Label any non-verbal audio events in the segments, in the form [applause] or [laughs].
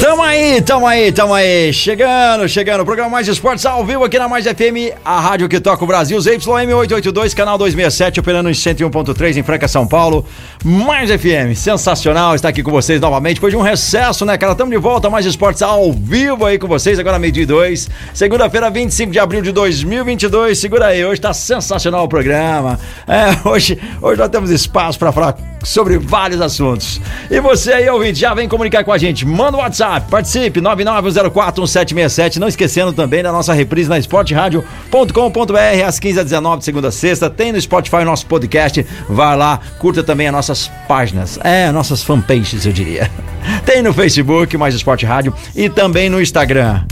Tamo aí, tamo aí, tamo aí. Chegando, chegando. O programa Mais Esportes ao vivo aqui na Mais FM, a rádio que toca o Brasil. ZYM 882, canal 267, operando em 101.3 em Franca, São Paulo. Mais FM, sensacional estar aqui com vocês novamente. Depois de um recesso, né, cara? Tamo de volta, Mais Esportes ao vivo aí com vocês, agora meio-dia e dois. Segunda-feira, 25 de abril de 2022. Segura aí, hoje tá sensacional o programa. É, hoje, hoje nós temos espaço para falar sobre vários assuntos. E você aí, ouvinte, já vem comunicar com a gente. Manda o WhatsApp, participe, 991041767. Não esquecendo também da nossa reprise na esporteradio.com.br às 15 h 19 de segunda a sexta. Tem no Spotify o nosso podcast. Vai lá, curta também as nossas páginas. É, nossas fanpages, eu diria. [laughs] Tem no Facebook, Mais Esporte Rádio, e também no Instagram.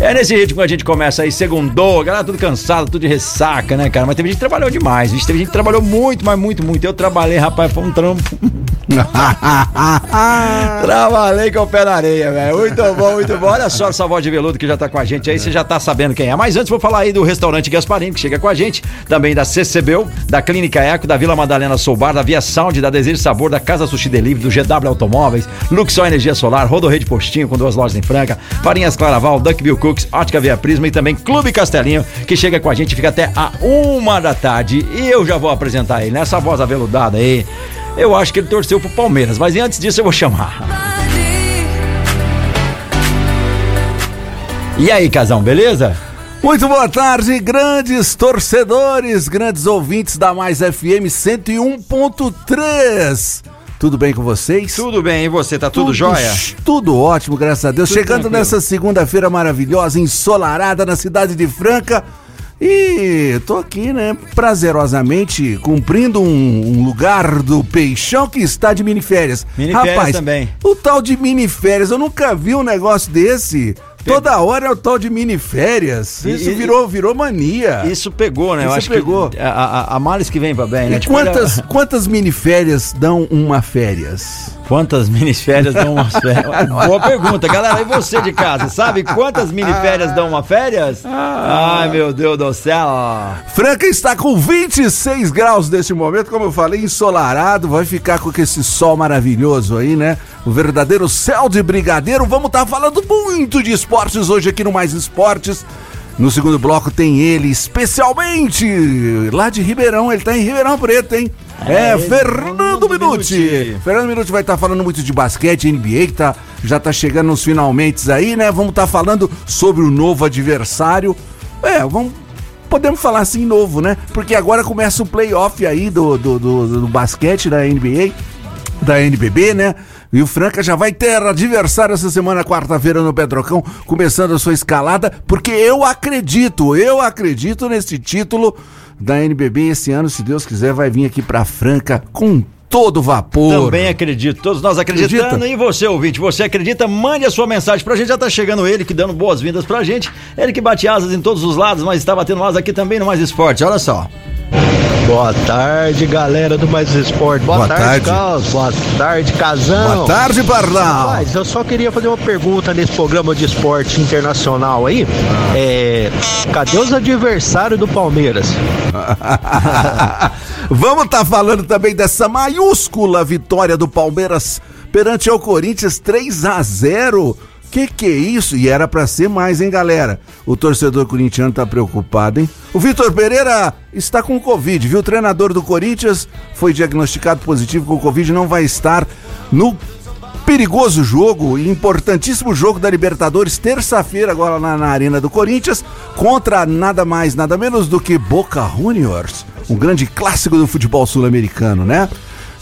É nesse ritmo que a gente começa aí, segundou, galera tudo cansado, tudo de ressaca, né, cara? Mas teve gente que trabalhou demais, vixe, teve gente que trabalhou muito, mas muito, muito. Eu trabalhei, rapaz, foi um trampo. [laughs] trabalhei com o pé na areia, velho. Muito bom, muito bom. Olha só essa voz de veludo que já tá com a gente aí, você já tá sabendo quem é. Mas antes vou falar aí do restaurante Gasparini, que chega com a gente, também da CCBU, da Clínica Eco, da Vila Madalena Soubar, da Via Sound, da Desejo Sabor, da Casa Sushi Delivery, do GW Automóveis, Luxor Energia Solar, Rodorrede Postinho, com duas lojas em Franca, Farinhas Claraval, Duckville Cooks, Ótica Via Prisma e também Clube Castelinho, que chega com a gente, fica até a uma da tarde. E eu já vou apresentar ele, nessa voz aveludada aí. Eu acho que ele torceu pro Palmeiras, mas antes disso eu vou chamar. E aí, casão, beleza? Muito boa tarde, grandes torcedores, grandes ouvintes da Mais FM 101.3. Tudo bem com vocês? Tudo bem, e você? Tá tudo, jóia? Tudo ótimo, graças a Deus. Tudo Chegando tranquilo. nessa segunda-feira maravilhosa, ensolarada na cidade de Franca. E tô aqui, né, prazerosamente cumprindo um, um lugar do peixão que está de miniférias. Miniférias Rapaz, também. o tal de miniférias, eu nunca vi um negócio desse. Toda hora é o tal de miniférias. E- Isso e- virou, virou mania. Isso pegou, né? Eu Isso acho pegou. que a, a, a males que vem pra bem, né? E Tipo, quantas, olha- quantas miniférias dão uma férias? Quantas miniférias dão umas [laughs] férias? Boa pergunta, galera. E você de casa, sabe quantas miniférias dão uma férias? Ai, meu Deus do céu. Franca está com 26 graus neste momento, como eu falei, ensolarado, vai ficar com esse sol maravilhoso aí, né? O verdadeiro céu de brigadeiro. Vamos estar falando muito de esportes hoje aqui no Mais Esportes. No segundo bloco tem ele, especialmente lá de Ribeirão, ele tá em Ribeirão Preto, hein? É, ele, Fernando Minuti. Minuti. Fernando Minuti vai estar falando muito de basquete, NBA, que tá, já tá chegando nos finalmente aí, né? Vamos estar falando sobre o novo adversário. É, vamos podemos falar assim novo, né? Porque agora começa o playoff aí do, do, do, do basquete da NBA, da NBB, né? E o Franca já vai ter adversário essa semana, quarta-feira, no Pedrocão, começando a sua escalada, porque eu acredito, eu acredito nesse título da NBB esse ano, se Deus quiser, vai vir aqui pra Franca com todo vapor. Também acredito, todos nós acreditando. Acredita? E você, ouvinte, você acredita? Mande a sua mensagem pra gente. Já tá chegando ele, que dando boas-vindas pra gente. Ele que bate asas em todos os lados, mas está batendo asas aqui também no Mais Esporte. Olha só. Boa tarde, galera do Mais Esporte. Boa, Boa tarde, tarde. Carlos. Boa tarde, Casão. Boa tarde, Pardal. Eu só queria fazer uma pergunta nesse programa de esporte internacional aí. É, cadê os adversários do Palmeiras? [laughs] Vamos estar falando também dessa maiúscula vitória do Palmeiras perante o Corinthians 3 a 0. Que que é isso? E era pra ser mais, hein, galera? O torcedor corintiano tá preocupado, hein? O Vitor Pereira está com Covid, viu? O treinador do Corinthians foi diagnosticado positivo com Covid, não vai estar no perigoso jogo importantíssimo jogo da Libertadores, terça-feira, agora na, na Arena do Corinthians, contra nada mais, nada menos do que Boca Juniors, um grande clássico do futebol sul-americano, né?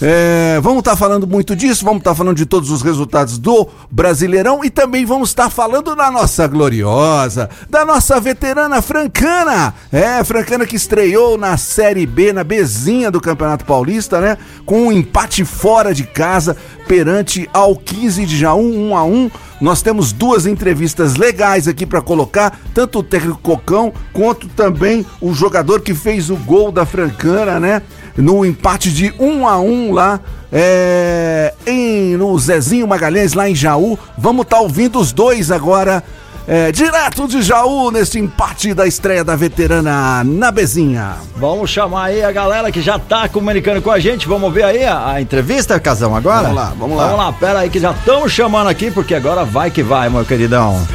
É, vamos estar falando muito disso, vamos estar falando de todos os resultados do Brasileirão e também vamos estar falando da nossa gloriosa, da nossa veterana Francana. É, Francana que estreou na Série B, na Bezinha do Campeonato Paulista, né? Com um empate fora de casa, perante ao 15 de Jaú, 1 a 1 nós temos duas entrevistas legais aqui para colocar, tanto o técnico Cocão quanto também o jogador que fez o gol da Francana, né? No empate de 1 a 1 lá é, em, no Zezinho Magalhães, lá em Jaú. Vamos estar tá ouvindo os dois agora é, direto de Jaú, nesse empate da estreia da veterana na Bezinha. Vamos chamar aí a galera que já tá comunicando com a gente. Vamos ver aí a, a entrevista, Casão, agora? Vamos lá, vamos lá. Vamos lá, pera aí que já estamos chamando aqui, porque agora vai que vai, meu queridão.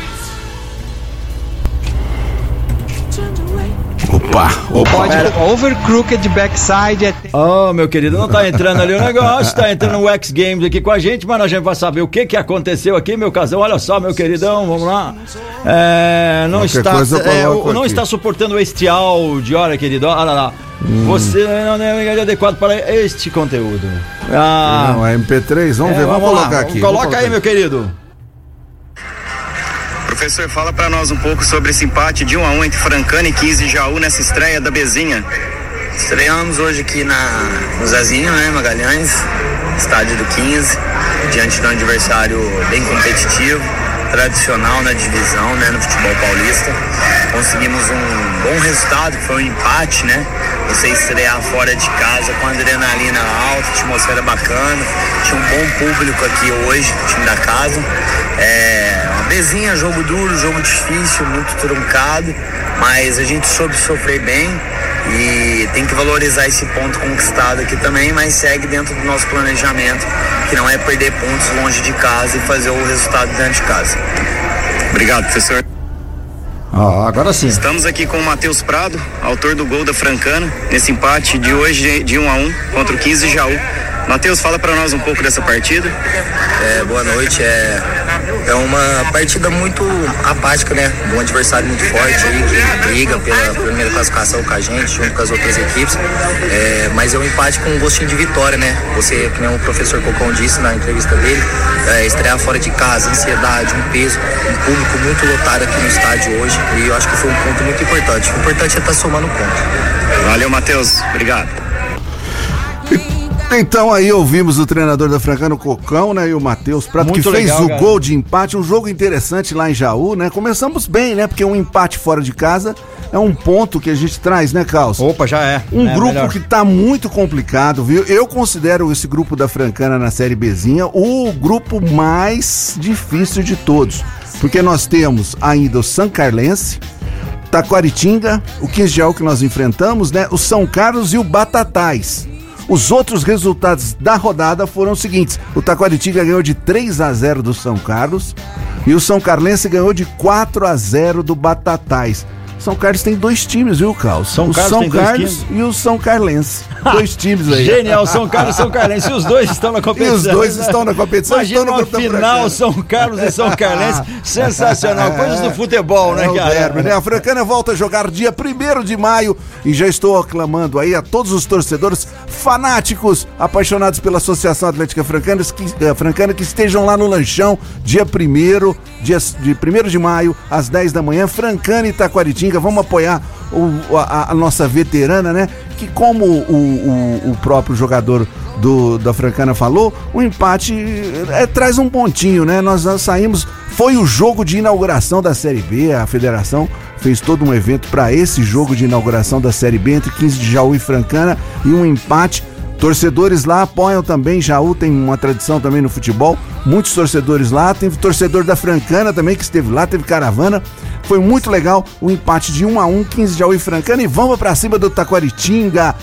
Opa, opa. Pode over crooked backside. É... Oh, meu querido, não tá entrando ali o negócio, tá entrando o X Games aqui com a gente, mas a gente vai saber o que que aconteceu aqui, meu casão. Olha só, meu queridão, vamos lá. É, não está, é, não está suportando este áudio, olha, querido, olha lá. Hum. Você não é adequado para este conteúdo. Ah, não, é MP3, vamos é, ver, vamos, vamos colocar lá. aqui. Coloca aí, meu querido. Professor, fala para nós um pouco sobre esse empate de 1 a 1 entre Francana e 15 de Jaú nessa estreia da Bezinha. Estreamos hoje aqui na, no Zezinho, né, Magalhães, estádio do 15, diante de um adversário bem competitivo, tradicional na divisão, né, no futebol paulista. Conseguimos um bom resultado, que foi um empate, né? Você estrear fora de casa com adrenalina alta, atmosfera bacana. Tinha um bom público aqui hoje, time da casa. É, uma bezinha, jogo duro, jogo difícil, muito truncado, mas a gente soube sofrer bem e tem que valorizar esse ponto conquistado aqui também, mas segue dentro do nosso planejamento, que não é perder pontos longe de casa e fazer o resultado dentro de casa. Obrigado, professor. Ah, agora sim. Estamos aqui com o Matheus Prado, autor do gol da Francana, nesse empate de hoje de 1 a 1 contra o 15 Jaú. Matheus, fala para nós um pouco dessa partida. É, boa noite. É, é uma partida muito apática, né? Um adversário muito forte aí, que briga pela primeira classificação com a gente, junto com as outras equipes. É, mas é um empate com um gostinho de vitória, né? Você, que nem o professor Cocão disse na entrevista dele, é, estrear fora de casa, ansiedade, um peso, um público muito lotado aqui no estádio hoje. E eu acho que foi um ponto muito importante. O importante é estar tá somando ponto. Valeu, Matheus. Obrigado. Então aí ouvimos o treinador da Francana, o Cocão, né? E o Matheus Prato, Muito que fez legal, o cara. gol de empate, um jogo interessante lá em Jaú, né? Começamos bem, né? Porque um empate fora de casa é um ponto que a gente traz, né, Carlos? Opa, já é. Um é grupo melhor. que tá muito complicado, viu? Eu considero esse grupo da Francana na Série Bzinha o grupo mais difícil de todos. Porque nós temos ainda o São Carlense, Taquaritinga, o 15 de Jaú que nós enfrentamos, né? O São Carlos e o Batatais. Os outros resultados da rodada foram os seguintes: o Taquaritinga ganhou de 3 a 0 do São Carlos e o São Carlense ganhou de 4 a 0 do Batatais. São Carlos tem dois times, viu, Carlos? São o Carlos, São Carlos e o São Carlense. [laughs] dois times aí. Genial, São [laughs] Carlos e São Carlense. E os dois estão na competição. E os dois estão na competição. Imagina uma final, São Carlos e São Carlense. [laughs] Sensacional. Coisas do futebol, né, é cara? Derby, né? A Francana volta a jogar dia 1 de maio e já estou aclamando aí a todos os torcedores fanáticos, apaixonados pela Associação Atlética Francana que, eh, Francana, que estejam lá no lanchão dia 1 dia de 1 de maio, às 10 da manhã, Francana e Vamos apoiar o, a, a, nossa veterana, né? Que como o, o, o próprio jogador do, da Francana falou, o empate é, traz um pontinho, né? Nós, nós saímos. Foi o jogo de inauguração da Série B, a federação fez todo um evento para esse jogo de inauguração da Série B entre 15 de Jaú e Francana e um empate Torcedores lá apoiam também, Jaú tem uma tradição também no futebol, muitos torcedores lá, teve torcedor da Francana também que esteve lá, teve caravana. Foi muito legal o empate de 1 a 1, 15 de Jaú e Francana e vamos para cima do Taquaritinga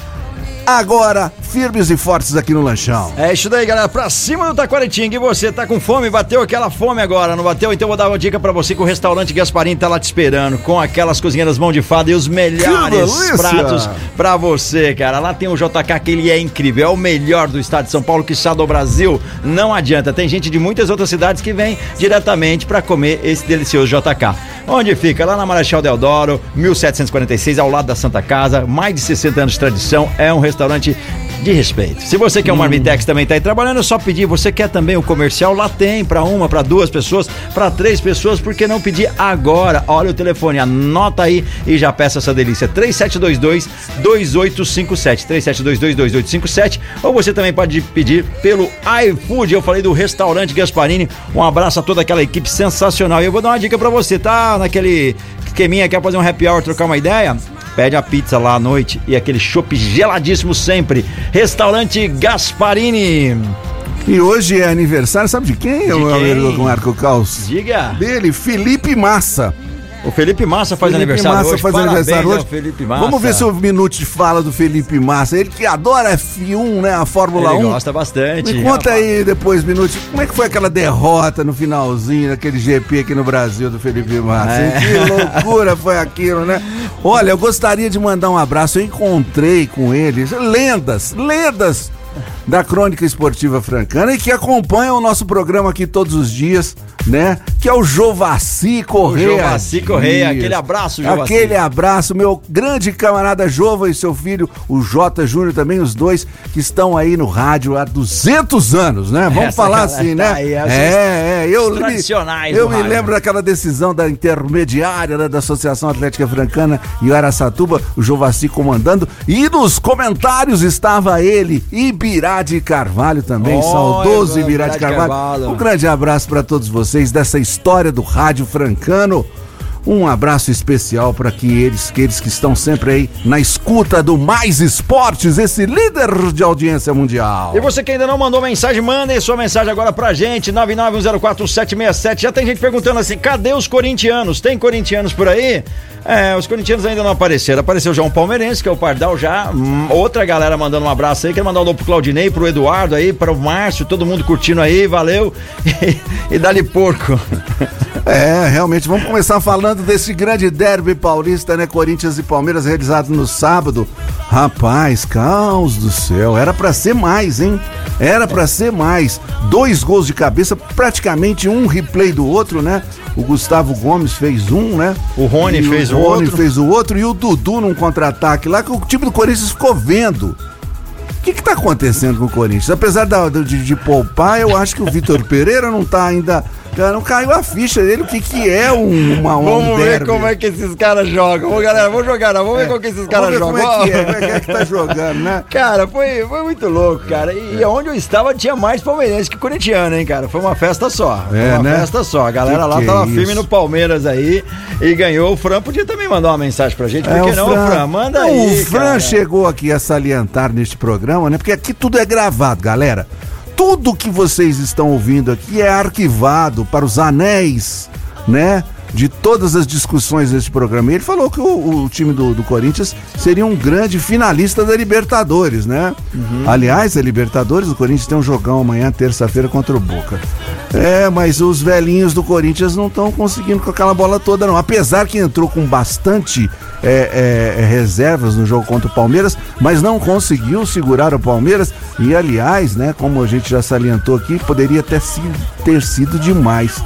agora firmes e fortes aqui no lanchão. É isso daí, galera. Pra cima do Taquaritinga. E você tá com fome? Bateu aquela fome agora, não bateu? Então vou dar uma dica pra você que o restaurante Gasparim tá lá te esperando com aquelas cozinheiras mão de fada e os melhores pratos pra você, cara. Lá tem o JK que ele é incrível, é o melhor do estado de São Paulo, que está do Brasil. Não adianta, tem gente de muitas outras cidades que vem diretamente pra comer esse delicioso JK. Onde fica? Lá na Marechal Deodoro, 1746, ao lado da Santa Casa, mais de 60 anos de tradição. É um restaurante de respeito. Se você quer um Marmitex também tá aí trabalhando, é só pedir. Você quer também o comercial? Lá tem para uma, para duas pessoas, para três pessoas. Por que não pedir agora? Olha o telefone, anota aí e já peça essa delícia. 3722 2857. 3722 2857. Ou você também pode pedir pelo iFood. Eu falei do restaurante Gasparini. Um abraço a toda aquela equipe sensacional. E eu vou dar uma dica para você, tá? Naquele esqueminha, quer fazer um happy hour, trocar uma ideia? Pede a pizza lá à noite e aquele chopp geladíssimo sempre. Restaurante Gasparini. E hoje é aniversário, sabe de quem, De o meu quem? amigo Marco Caos? Diga. Dele, Felipe Massa. O Felipe Massa faz Felipe aniversário Massa hoje. faz Parabéns aniversário hoje. Felipe Massa. Vamos ver se o Minute fala do Felipe Massa. Ele que adora F1, né? A Fórmula Ele 1. gosta bastante. Me conta rapaz. aí depois, Minute, como é que foi aquela derrota no finalzinho daquele GP aqui no Brasil do Felipe Massa? É. Que loucura foi aquilo, né? Olha, eu gostaria de mandar um abraço. Eu encontrei com eles lendas, lendas da Crônica Esportiva Francana e que acompanham o nosso programa aqui todos os dias, né? Que é o Jovaci Correia. Jovaci Correia, aquele abraço, Jovaci. Aquele abraço, meu grande camarada Jova e seu filho, o Jota Júnior também, os dois que estão aí no rádio há 200 anos, né? Vamos Essa falar assim, tá né? é, é, eu tradicionais eu me rádio. lembro daquela decisão da intermediária né, da Associação Atlética Francana e Araçatuba, o Jovaci comandando, e nos comentários estava ele, Ibirá de Carvalho também, saudoso Ibirá Ibirá de Carvalho. Carvalho. Um grande abraço para todos vocês dessa história do rádio francano. Um abraço especial para que eles, aqueles que estão sempre aí na escuta do Mais Esportes, esse líder de audiência mundial. E você que ainda não mandou mensagem, mande sua mensagem agora pra gente, 991041767. Já tem gente perguntando assim, cadê os corintianos? Tem corintianos por aí? É, os corintianos ainda não apareceram. Apareceu já um palmeirense, que é o Pardal já. Hum, outra galera mandando um abraço aí. Quero mandar um alô pro Claudinei, pro Eduardo aí, para o Márcio, todo mundo curtindo aí, valeu. [laughs] E, e dá-lhe porco. É, realmente, vamos começar falando desse grande derby paulista, né? Corinthians e Palmeiras, realizado no sábado. Rapaz, caos do céu, era pra ser mais, hein? Era pra ser mais. Dois gols de cabeça, praticamente um replay do outro, né? O Gustavo Gomes fez um, né? O Rony fez o Rony outro. fez o outro e o Dudu num contra-ataque lá que o time do Corinthians ficou vendo. O que que tá acontecendo com o Corinthians? Apesar da- de, de poupar, eu acho que o Vitor Pereira não tá ainda. Não caiu a ficha dele, o que que é um, uma, um Vamos ver derby. como é que esses caras jogam. Vamos, galera, vamos jogar, não. Vamos ver como que esses caras jogam. Como é que é, como é que, é que tá jogando, né? [laughs] Cara, foi, foi muito louco, cara. E onde eu estava tinha mais palmeirense que corintiano, hein, cara? Foi uma festa só. Foi É, uma né? festa só. A galera Que lá que é tava firme no Palmeiras aí e ganhou. O Fran podia também mandar uma mensagem pra gente. Por que É, não, Fran? Manda Não, aí. O Fran cara. chegou aqui a salientar neste programa, né? Porque aqui tudo é gravado, galera. Tudo que vocês estão ouvindo aqui é arquivado para os anéis, né? De todas as discussões deste programa. E ele falou que o, o time do, do Corinthians seria um grande finalista da Libertadores, né? Uhum. Aliás, a Libertadores, o Corinthians tem um jogão amanhã, terça-feira, contra o Boca. É, mas os velhinhos do Corinthians não estão conseguindo com aquela bola toda, não. Apesar que entrou com bastante é, é, é, reservas no jogo contra o Palmeiras, mas não conseguiu segurar o Palmeiras. E aliás, né, como a gente já salientou aqui, poderia ter sido, ter sido demais.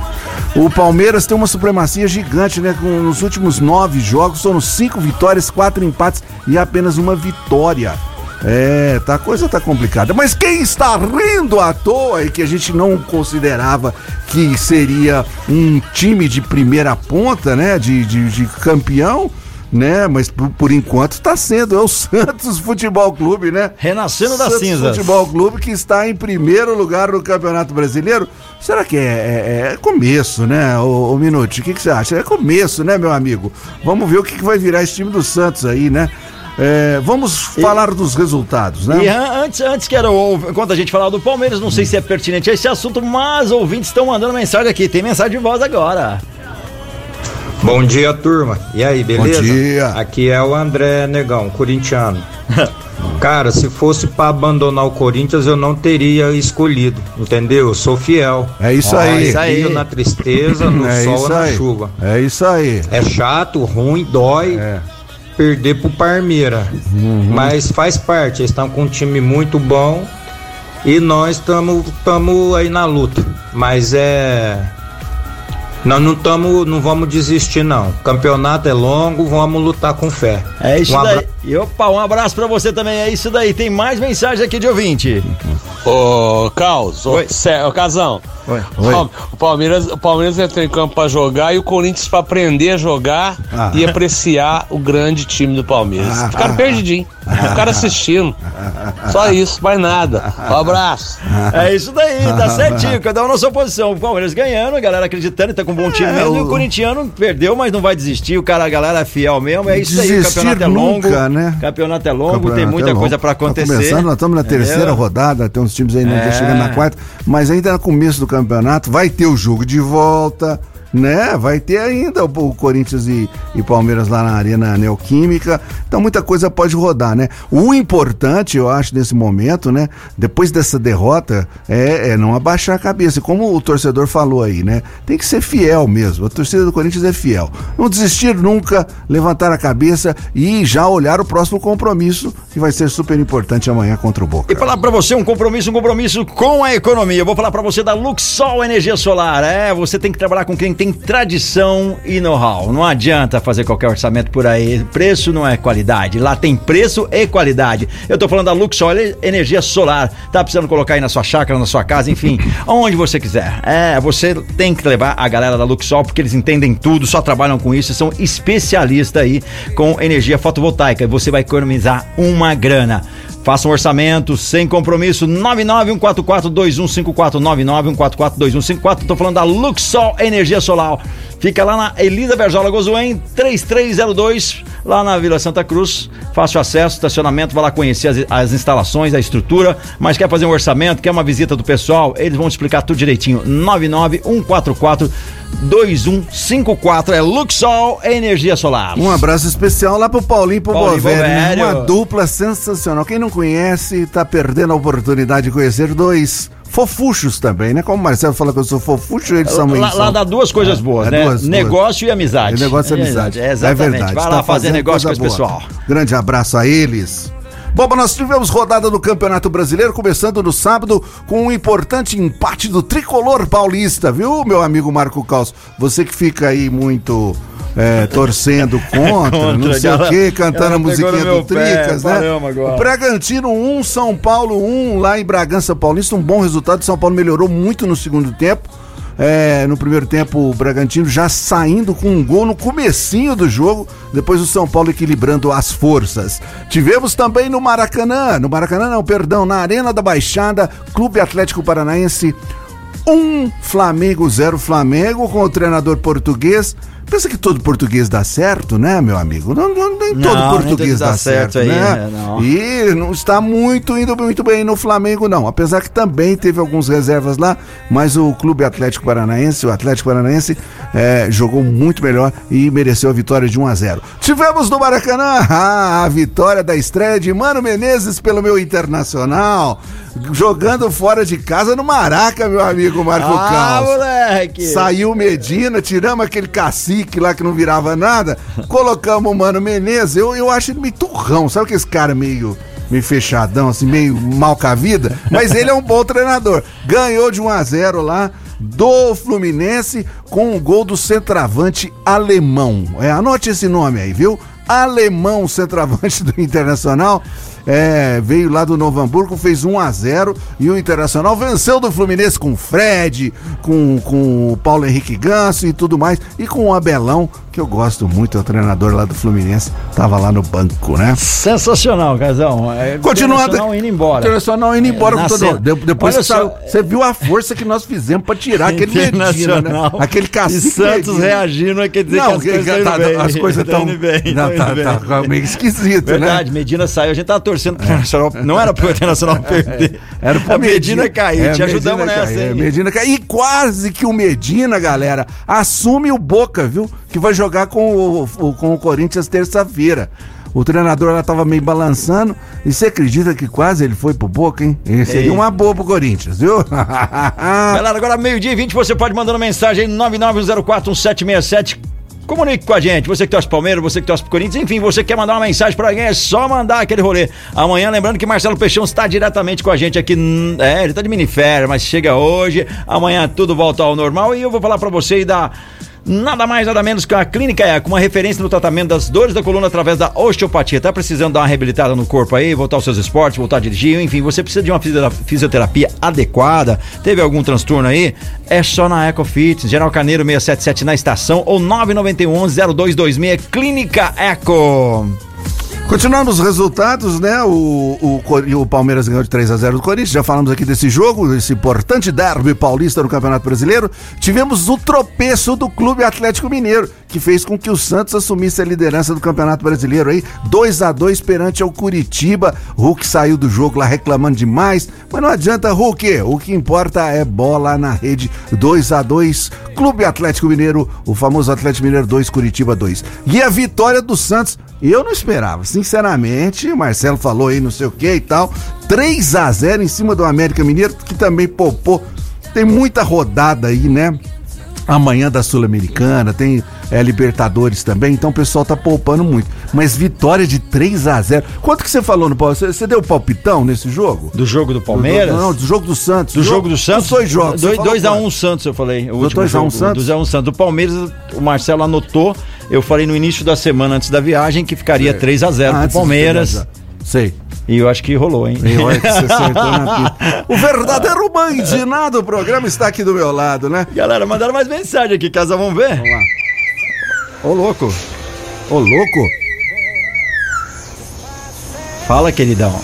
O Palmeiras tem uma supremacia gigante, né? Com, nos últimos nove jogos foram cinco vitórias, quatro empates e apenas uma vitória. É, tá, a coisa tá complicada. Mas quem está rindo à toa e que a gente não considerava que seria um time de primeira ponta, né? De, de, de campeão, né? Mas por, por enquanto está sendo. É o [laughs] Santos Futebol Clube, né? Renascendo das Santos cinzas. Futebol Clube que está em primeiro lugar no Campeonato Brasileiro. Será que é, é- é começo, né, ô, ô Minuti? O que, que você acha? É começo, né, meu amigo? Vamos ver o que, que vai virar esse time do Santos aí, né? É, vamos falar dos resultados, né? E an- antes, antes que era o, enquanto a gente falava do Palmeiras, não sei se é pertinente a esse assunto, mas ouvintes estão mandando mensagem aqui. Tem mensagem de voz agora. Bom dia, turma. E aí, beleza? dia. Aqui é o André Negão, corintiano. [laughs] Cara, se fosse pra abandonar o Corinthians, eu não teria escolhido, entendeu? Eu sou fiel. É isso Ó, aí. isso aí. Na tristeza, no [laughs] é sol na aí. chuva. É isso aí. É chato, ruim, dói É. perder pro Parmeira. Uhum. Mas faz parte, eles estão com um time muito bom e nós estamos aí na luta. Mas é. Nós não estamos, não vamos desistir não. Campeonato é longo, vamos lutar com fé. É isso um, daí. E opa, um abraço pra você também. É isso daí. Tem mais mensagem aqui de ouvinte. Ô, Caos, ô, Cé- ô Casão. Oi. Ó, O Palmeiras, o Palmeiras entrou em campo pra jogar e o Corinthians pra aprender a jogar Ah. e apreciar o grande time do Palmeiras. Ah, Ficaram ah, perdidinhos. Ficaram assistindo. Só isso, mais nada. Um abraço. É isso daí, tá certinho. Cada um na sua posição. O Palmeiras ganhando, a galera acreditando, tá com um bom time É, mesmo. E o o- corintiano perdeu, mas não vai desistir. O cara, a galera é fiel mesmo. É isso aí, o Desistir campeonato é longo. Né? Campeonato é longo, Campeonato tem é muita longo. coisa pra Tá acontecer. começando, nós estamos na terceira Entendeu? rodada, tem uns times aí não É. chegando na quarta, mas ainda no começo do campeonato vai ter o jogo de volta, né? Vai ter ainda o, Corinthians e, e Palmeiras lá na Arena Neoquímica. Então muita coisa pode rodar, né? O importante, eu acho, nesse momento, né? Depois dessa derrota, é, é não abaixar a cabeça. E Como o torcedor falou aí, né? Tem que ser fiel mesmo. A torcida do Corinthians é fiel. Não desistir nunca, levantar a cabeça e já olhar o próximo compromisso, que vai ser super importante amanhã contra o Boca. E falar pra você um compromisso, um compromisso com a economia. Eu vou falar pra você da Luxol Energia Solar. É, você tem que trabalhar com quem tem tradição e know-how. Não adianta fazer qualquer orçamento por aí. Preço não é qualidade. Lá tem preço e qualidade. Eu tô falando da Luxol Energia Solar. Tá precisando colocar aí na sua chácara, na sua casa, enfim, [laughs] onde você quiser. É, você tem que levar a galera da Luxol porque eles entendem tudo, só trabalham com isso, são especialistas aí com energia fotovoltaica. E você vai economizar uma grana. Faça um orçamento sem compromisso. 991442154 991442154. Tô falando da Luxol Energia Solar. Fica lá na Elida Verzola Gozuem 3302, lá na Vila Santa Cruz. Fácil acesso, estacionamento, vai lá conhecer as, as instalações, a estrutura, mas quer fazer um orçamento, quer uma visita do pessoal, eles vão te explicar tudo direitinho. 99144 2154 é Luxol Energia Solar. Um abraço especial lá pro Paulinho e pro Paulinho Bovério, né? Uma dupla sensacional. Quem não conhece, tá perdendo a oportunidade de conhecer dois fofuchos também, né? Como o Marcelo fala que eu sou fofucho, eles são Lá, são- lá dá duas coisas boas, é né? duas- duas. negócio e amizade. É negócio e amizade. É, exatamente. verdade. Vai tá lá fazer fazendo negócio com esse pessoal. Grande abraço a eles. Bom, nós tivemos rodada do Campeonato Brasileiro, começando no sábado com um importante empate do tricolor paulista, viu, meu amigo Marco Caos? Você que fica aí muito é, torcendo contra, [laughs] Contra, não sei ela- o quê, cantando a musiquinha do Tricas, pé, né? agora. Bragantino 1, São Paulo 1, lá em Bragança Paulista, um bom resultado. São Paulo melhorou muito no segundo tempo. É, no primeiro tempo, o Bragantino já saindo com um gol no comecinho do jogo, depois o São Paulo equilibrando as forças. Tivemos também no Maracanã, no Maracanã não, perdão, na Arena da Baixada, Clube Atlético Paranaense, um Flamengo, zero Flamengo, com o treinador português. Pensa que todo português dá certo, né, meu amigo? Não, não- nem Não, todo nem português tudo dá dá certo, certo aí, né? né? Não. E não está muito indo muito bem no Flamengo, não. Apesar que também teve alguns reservas lá, mas o Clube Atlético Paranaense, o Atlético Paranaense, eh, jogou muito melhor e mereceu a vitória de 1 a 0. Tivemos no Maracanã a vitória da estreia de Mano Menezes pelo meu Internacional, jogando fora de casa no Maraca, meu amigo Marco Ah, Caos. moleque! Saiu Medina, tiramos aquele cacique lá que não virava nada, [laughs] colocamos o Mano Menezes. Eu, eu acho ele meio turrão, sabe aquele cara meio, meio fechadão, assim, meio mal com a vida? Mas ele é um bom treinador. Ganhou de 1 a 0 lá do Fluminense com o gol do centroavante alemão. É, anote esse nome aí, viu? Alemão, centroavante do Internacional. É, veio lá do Novo Hamburgo, fez 1 a 0 e o Internacional venceu do Fluminense com o Fred, com, com o Paulo Henrique Ganso e tudo mais, e com o Abelão, que eu gosto muito, é o treinador lá do Fluminense, tava lá no banco, né? Sensacional, Casão. É, Continuando. Internacional indo embora. Internacional indo embora É, com todo de- Depois Olha só, você viu a força que nós fizemos pra tirar aquele Medina, né? Aquele cacique. E Santos Medina. reagindo, quer dizer Não, que as que- coisas tá- estão as coisas Tá tão- indo bem, não, tá tá- tá- tá meio esquisito, né? Verdade, Medina saiu, a gente tava torcendo pro Internacional, não era pro Internacional [laughs] perder. Era pro a Medina cair, É, te ajudamos Medina nessa, cair, é? Medina cair. E quase que o Medina, galera, assume o Boca, viu? Que vai jogar com o, o- com o Corinthians terça-feira. O treinador lá tava meio balançando. E você acredita que quase ele foi pro Boca, hein? E Seria Ei. uma boa pro Corinthians, viu? [laughs] Galera, agora meio-dia e 20, você pode mandando mensagem aí 991041767. Comunique com a gente, você que torce Palmeiras, você que torce Corinthians, enfim, você quer mandar uma mensagem pra alguém, é só mandar aquele rolê. Amanhã, lembrando que Marcelo Peixão está diretamente com a gente aqui, é, ele tá de miniférias, mas chega hoje, amanhã tudo volta ao normal e eu vou falar pra você aí da Nada mais, nada menos que a Clínica Eco, uma referência no tratamento das dores da coluna através da osteopatia. Tá precisando dar uma reabilitada no corpo aí, voltar aos seus esportes, voltar a dirigir, enfim, você precisa de uma fisio- fisioterapia adequada, teve algum transtorno aí? É só na Eco Fitness, General Caneiro 677 na estação ou 991 0226 Clínica Eco. Continuando os resultados, né? O, o, o Palmeiras ganhou de 3 a 0 do Corinthians. Já falamos aqui desse jogo, esse importante derby paulista no Campeonato Brasileiro. Tivemos o tropeço do Clube Atlético Mineiro, que fez com que o Santos assumisse a liderança do Campeonato Brasileiro aí, 2 a 2 perante ao Curitiba. Hulk saiu do jogo lá reclamando demais, mas não adianta, Hulk. O que importa é bola na rede. 2 a 2 Clube Atlético Mineiro, o famoso Atlético Mineiro 2, Curitiba 2. E a vitória do Santos eu não esperava, sinceramente. O Marcelo falou aí não sei o que e tal. 3 a 0 em cima do América Mineiro, que também poupou. Tem muita rodada aí, né? Amanhã da Sul-Americana, tem é, Libertadores também, então o pessoal tá poupando muito. Mas vitória de 3 a 0 Quanto que você falou no palpitão? Você, deu palpitão nesse jogo? Do jogo do Palmeiras? Do, não, do jogo do Santos. Do jogo do Santos? Dos dois jogos. 2x1 um Santos, eu falei. O último 2x1 jogo, Santos? 2x1 Santos. Do Palmeiras, o Marcelo anotou. Eu falei no início da semana, antes da viagem, que ficaria 3x0 pro Palmeiras. Sei. E eu acho que rolou, hein? Eu acho que você [laughs] acertou na pista. O verdadeiro bandiná do programa está aqui do meu lado, né? Galera, mandaram mais mensagem aqui, casa, vamos ver? Vamos lá. Ô, louco. Ô, louco. Fala, queridão. [laughs]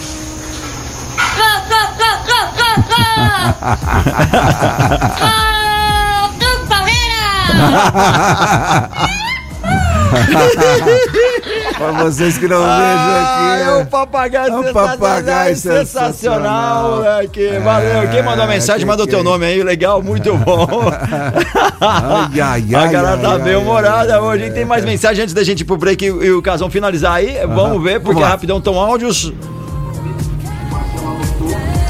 [laughs] [laughs] Pra vocês que não vejam Ah, é aqui. um papagaio É um sensacional. papagaio sensacional, sensacional. moleque. Valeu. Quem mandou a mensagem, que mandou que teu é nome aí, legal, muito [laughs] bom. Ai, ai, a ai, galera tá ai, bem humorada hoje, hein? Tem mais mensagem antes da gente ir pro break e, e o Casão finalizar aí? Vamos ver, porque Vamos rapidão estão áudios.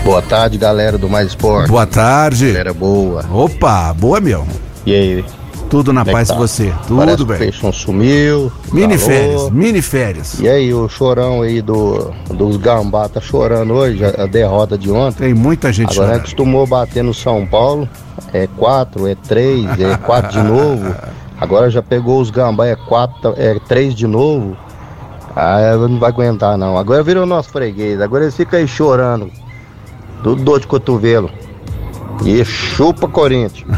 Boa tarde, galera do Mais Esporte. Boa tarde. Galera boa. Opa, boa, meu. E aí? Tudo na é paz tá? você. Parece Tudo que O bem. Peixão sumiu. Mini parou. férias, mini férias. E aí, o chorão aí do, dos gambá tá chorando hoje, a, a derrota de ontem. Tem muita gente Agora chorando. acostumou bater no São Paulo. É quatro, é três, é quatro de novo. [laughs] Agora já pegou os gambá, é quatro, é três de novo. Ah, não vai aguentar não. Agora virou nosso freguês. Agora eles ficam aí chorando. Tudo dor de cotovelo. E chupa Corinthians. [laughs]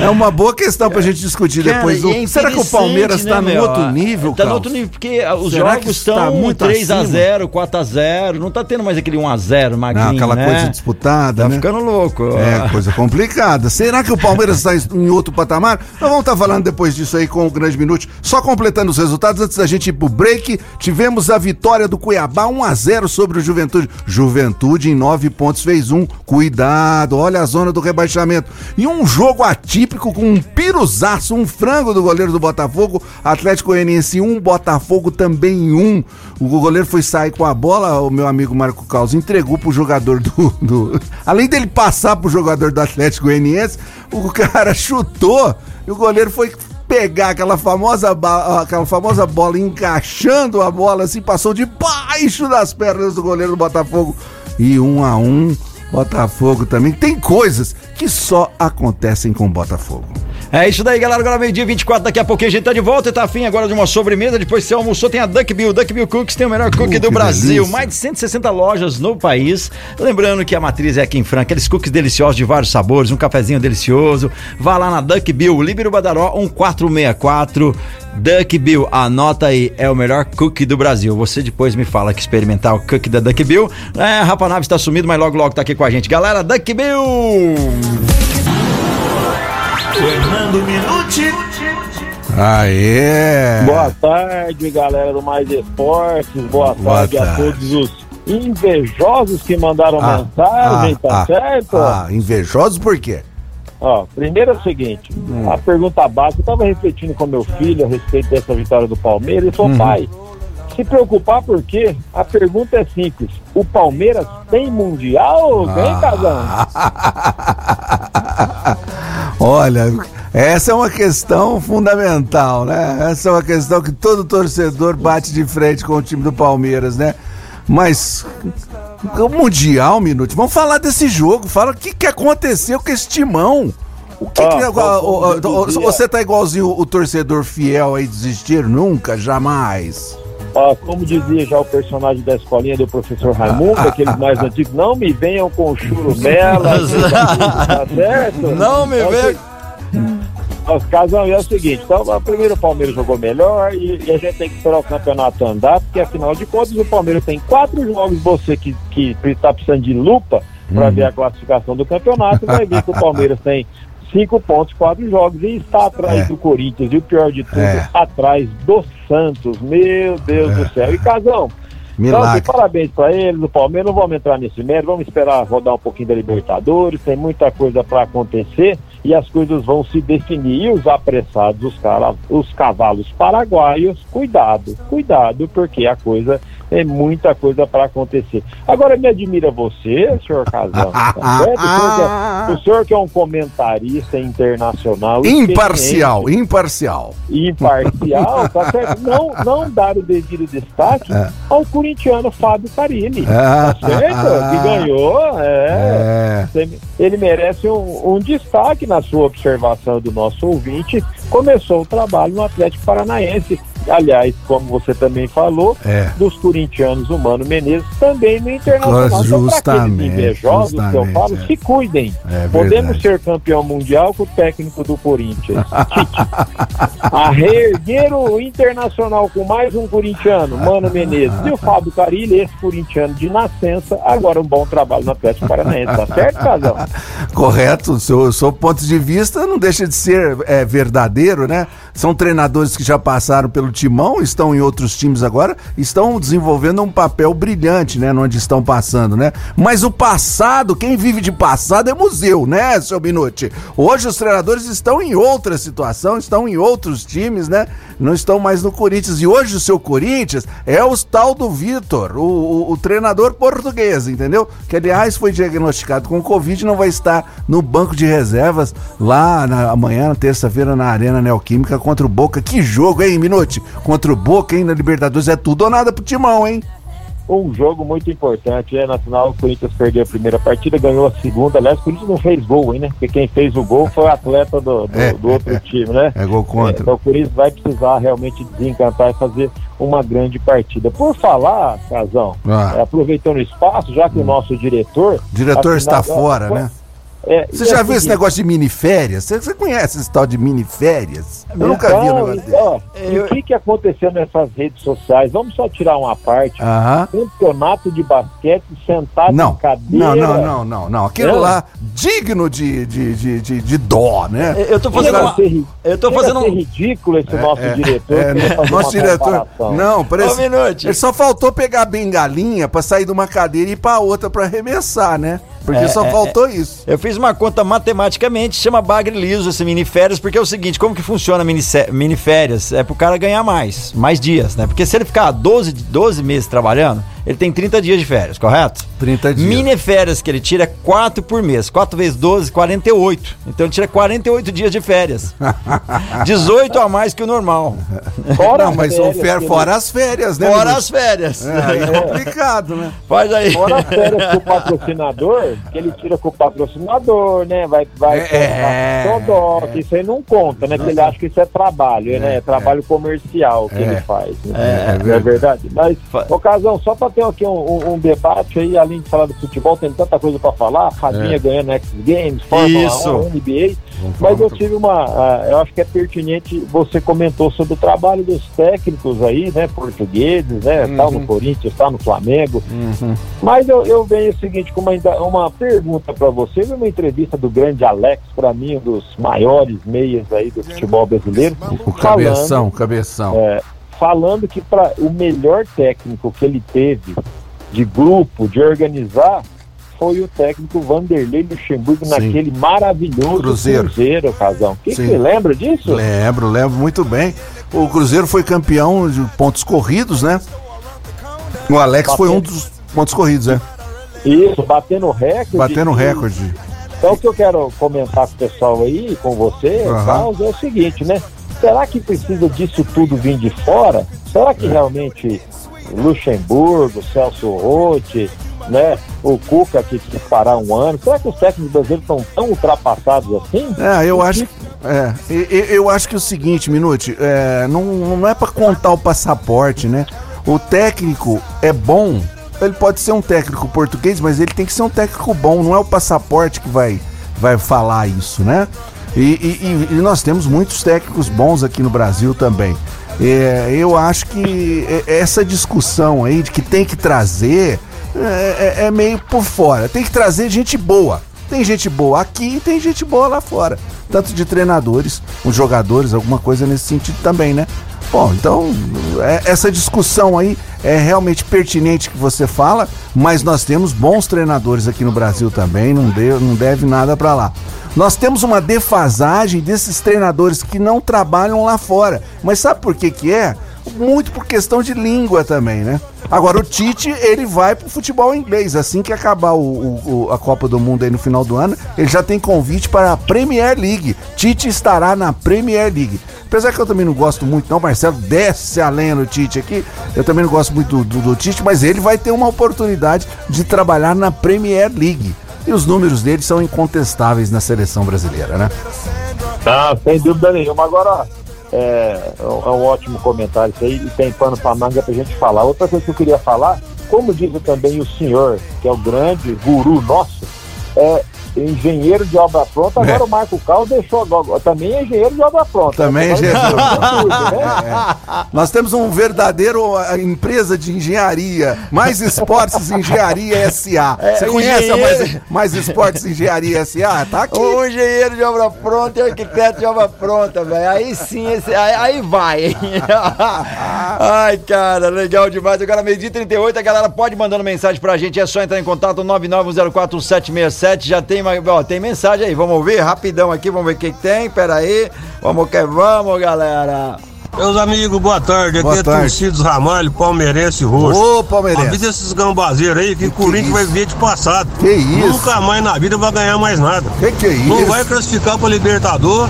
É uma boa questão pra gente discutir Cara, depois. do- é Será que o Palmeiras interessante, tá né, no outro nível, Tá no outro nível, porque os Será jogos estão muito 3x0, 4x0, não tá tendo mais aquele 1x0, magrinho, Não, aquela né? coisa disputada, Tá né? ficando louco. É, coisa complicada. Será que o Palmeiras está em outro patamar? Nós vamos estar falando depois disso aí com o Grande Minuto. Só completando os resultados, antes da gente ir pro break, tivemos a vitória do Cuiabá 1x0 sobre o Juventude. Juventude em 9 pontos fez um. Cuidado, olha a zona do rebaixamento. E um jogo atípico com um piruzaço, um frango do goleiro do Botafogo. Atlético Goianiense 1, Botafogo também 1. O goleiro foi sair com a bola, o meu amigo Marco Caos entregou pro jogador do, do- Além dele passar pro jogador do Atlético Goianiense, o cara chutou e o goleiro foi pegar aquela famosa, aquela famosa bola encaixando a bola assim, passou debaixo das pernas do goleiro do Botafogo. E um a um, Botafogo também. Tem coisas que só acontecem com Botafogo. É isso daí, galera. Agora meio-dia 24, daqui a pouquinho a gente tá de volta e tá afim agora de uma sobremesa. Depois você almoçou, tem a Duck Bill. Duck Bill Cookies tem o melhor cookie Uh, do Brasil. delícia. Mais de 160 lojas no país. Lembrando que a matriz é aqui em Franca. Aqueles cookies deliciosos de vários sabores, um cafezinho delicioso. Vá lá na Duck Bill, Líbero Badaró 1464. Duck Bill, anota aí, é o melhor cookie do Brasil. Você depois me fala que experimentar o cookie da Duck Bill. É, Rafa Naves tá sumido, mas logo logo tá aqui com a gente. Galera, Duck Bill! Fernando Minuti. Aê! Boa tarde, galera do Mais Esportes. Boa, Boa tarde, a tarde. todos os invejosos que mandaram Ah, mensagem, ah, tá ah, certo? Ah, invejosos por quê? Ó, primeiro é o seguinte, Hum. a pergunta básica, eu tava refletindo com meu filho a respeito dessa vitória do Palmeiras, ele Uhum. falou, pai, se preocupar por quê? A pergunta é simples, o Palmeiras tem Mundial ou tem, Casão? [laughs] Olha, essa é uma questão fundamental, né? Essa é uma questão que todo torcedor bate de frente com o time do Palmeiras, né? Mas o Mundial, Minuto, vamos falar desse jogo. Fala o que, que aconteceu com esse timão. O que Ah, que o- o- o- você tá igualzinho o torcedor fiel aí, desistir nunca, jamais. Ah, como dizia já o personagem da escolinha do professor Raimundo, aqueles mais antigos, não me venham com churumela, [laughs] tá certo? Não me Então, Os casal é o seguinte, então o primeiro o Palmeiras jogou melhor e, e a gente tem que esperar o campeonato andar, porque afinal de contas o Palmeiras tem quatro jogos, você que, que tá precisando de lupa para Uhum. ver a classificação do campeonato, vai ver que o Palmeiras tem cinco pontos, quatro jogos e está atrás É. do Corinthians e o pior de tudo, É. atrás do Santos, meu Deus do céu. E Casão, Milagre. então, parabéns para eles, o Palmeiras. Não vamos entrar nesse mérito, vamos esperar rodar um pouquinho da Libertadores. Tem muita coisa para acontecer e as coisas vão se definir. E os apressados, os, cara, os cavalos paraguaios, cuidado, cuidado, porque a coisa é muita coisa para acontecer. Agora me admira você, senhor Casão. [laughs] tá certo? o, senhor que é, o senhor que é um comentarista internacional. Imparcial, imparcial. imparcial, tá [laughs] certo? Não, não dar o devido destaque É. ao corintiano Fábio Carilli, Ah. tá certo? Que ganhou, é. É. Ele merece um, um destaque na sua observação do nosso ouvinte. Começou o trabalho no Atlético Paranaense. Aliás, como você também falou, É. dos corintianos Humano Menezes também no Internacional. Então, para aqueles Justamente, invejosos que eu justamente, falo, é. se cuidem. É Podemos ser campeão mundial com o técnico do Corinthians. [laughs] A reerguer o Internacional com mais um corintiano, Mano Menezes, e o Fábio Carilli, esse corintiano de nascença, agora um bom trabalho no Atlético Paranaense, tá certo, Casão? [laughs] Correto, o seu, o seu ponto de vista não deixa de ser é, verdadeiro, né? São treinadores que já passaram timão, estão em outros times agora, estão desenvolvendo um papel brilhante, né? Onde estão passando, né? Mas o passado, quem vive de passado é museu, né, seu Minuti? Hoje os treinadores estão em outra situação, estão em outros times, né? Não estão mais no Corinthians. E hoje o seu Corinthians é o tal do Vitor, o, o- o treinador português, entendeu? Que aliás foi diagnosticado com Covid e não vai estar no banco de reservas lá na, amanhã, terça-feira, na Arena Neoquímica contra o Boca. Que jogo, hein, Minuti? Contra o Boca, hein, na Libertadores. É tudo ou nada pro Timão, hein? Um jogo muito importante, é nacional. O Corinthians perdeu a primeira partida, ganhou a segunda. Aliás, o Corinthians não fez gol, hein, né? Porque quem fez o gol foi o atleta do, do, É, do outro é, time, né? É gol contra. Então o Corinthians vai precisar realmente desencantar e fazer uma grande partida. Por falar, Casão, Ah. é, aproveitando o espaço, já que o nosso diretor. O diretor está afinal, fora, é, né? É, Você é já o viu esse negócio de miniférias? Você, você conhece esse tal de miniférias? Eu nunca vi um negócio desse. ó, e o que, que aconteceu nessas redes sociais? Vamos só tirar uma parte. Aham. Campeonato de basquete sentado Não, em cadeira. não, não, não, não, não. Aquilo É? lá, digno de, de, de, de, de dó, né? Eu tô fazendo uma. ser Eu tô fazendo ser um. ridículo esse nosso É, diretor. é, querer fazer nosso diretor. comparação. Não, parece. Minuti. Ele só faltou pegar a bengalinha pra sair de uma cadeira e ir pra outra pra arremessar, né? Porque É, só é, faltou isso. Eu fiz uma conta matematicamente, chama bagre liso esse miniférias, porque é o seguinte, como que funciona miniférias? É pro cara ganhar mais, mais dias, né? Porque se ele ficar 12, 12 meses trabalhando, ele tem 30 dias de férias, correto? 30 dias. Miniférias que ele tira é 4 por mês. 4 vezes 12, 48. Então ele tira 48 dias de férias. [laughs] 18 a mais que o normal. Fora Não, as mas férias o fer, que fora as férias, né? Fora as férias. É, é complicado, né? Faz aí. Fora as férias com o patrocinador, que ele tira com o patrocinador, né? Vai, vai É, que isso aí não conta, né? Que ele acha que isso é trabalho, né? É trabalho comercial que É. ele faz. É, Né? é é verdade? Mas, ocasião, só para ter aqui um, um- debate aí, além de falar do futebol, tem tanta coisa para falar, Fabinha ganhando X Games, Fórmula É. Isso. 1, NBA, mas eu tive uma, ah, eu acho que é pertinente, você comentou sobre o trabalho dos técnicos aí, né, portugueses, né, Uhum. tal no Corinthians, tal no Flamengo, mas eu, eu venho o seguinte, com uma, uma pergunta para você, uma entrevista do grande Alex, para mim, um dos maiores meias aí do futebol brasileiro, O cabeção, o cabeção. é, falando que para o melhor técnico que ele teve de grupo, de organizar, foi o técnico Vanderlei Luxemburgo Sim. naquele maravilhoso Cruzeiro. Cruzeiro, Casão. Que Sim. lembra disso? Lembro, lembro muito bem. O Cruzeiro foi campeão de pontos corridos, né? O Alex foi um dos pontos corridos, né? Isso, batendo recorde. Batendo recorde. Então o que eu quero comentar com o pessoal aí, com você, Aham. Carlos, é o seguinte, né? Será que precisa disso tudo vir de fora? Será É. que realmente Luxemburgo, Celso Rotti, né? O Cuca que quis parar um ano. Será que os técnicos brasileiros estão tão ultrapassados assim? É, eu acho. É, e- e- eu acho que é o seguinte, Minute, é, não, não é pra contar o passaporte, né? O técnico é bom, ele pode ser um técnico português, mas ele tem que ser um técnico bom, não é o passaporte que vai, vai falar isso, né? E, e- e- nós temos muitos técnicos bons aqui no Brasil também. É, eu acho que essa discussão aí de que tem que trazer é, é- é meio por fora. Tem que trazer gente boa. Tem gente boa aqui e tem gente boa lá fora. Tanto de treinadores, os jogadores, alguma coisa nesse sentido também, né? Bom, então, é- essa discussão aí é realmente pertinente que você fala, mas nós temos bons treinadores aqui no Brasil também, não, deu, não deve nada pra lá. Nós temos uma defasagem desses treinadores que não trabalham lá fora. Mas sabe por que que é? Muito por questão de língua também, né? Agora, o Tite, ele vai pro futebol inglês. Assim que acabar o, o- a Copa do Mundo aí no final do ano, ele já tem convite para a Premier League. Tite estará na Premier League. Apesar que eu também não gosto muito, não, Marcelo, desce a lenha no Tite aqui. Eu também não gosto muito do, do- do Tite, mas ele vai ter uma oportunidade de trabalhar na Premier League. E os números dele são incontestáveis na seleção brasileira, né? Ah, sem dúvida nenhuma. Agora, é, é um ótimo comentário isso aí e tem pano pra manga pra gente falar. Outra coisa que eu queria falar, como diz também o senhor, que é o grande guru nosso, é engenheiro de obra pronta, agora É. o Marco Carlos deixou agora, também é engenheiro de obra pronta. Também é engenheiro. tudo, né? Nós temos um verdadeiro empresa de engenharia, Mais Esportes Engenharia SA. Você É, conhece a engenheiro. Mais, Mais Esportes Engenharia SA? Tá aqui. O engenheiro de obra pronta e o arquiteto de obra pronta, velho. Aí sim, esse, aí, aí vai. hein? [laughs] Ai, cara, legal demais. Agora, meio-dia e 38, a galera pode mandando mensagem pra gente. É só entrar em contato 991041767. Já tem, uma- ó, tem mensagem aí. Vamos ouvir rapidão aqui, vamos ver o que, que tem. Pera aí. Vamos que vamos, galera. Meus amigos, boa tarde. Boa Aqui é tarde. Torcidos Ramalho, palmeirense roxo. Ô, palmeirense. Avisa esses gambazeiros aí que, o Corinthians vai ver de passado. Que isso? Nunca mais na vida vai ganhar mais nada. Que que é Não isso? vai classificar pra Libertador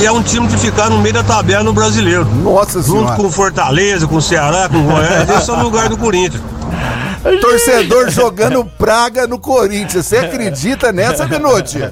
e é um time de ficar no meio da tabela no brasileiro. Nossa Junto Senhora. com Fortaleza, com Ceará, com Goiás. Esse é o lugar do Corinthians. Torcedor jogando praga no Corinthians. Você acredita nessa, Minute?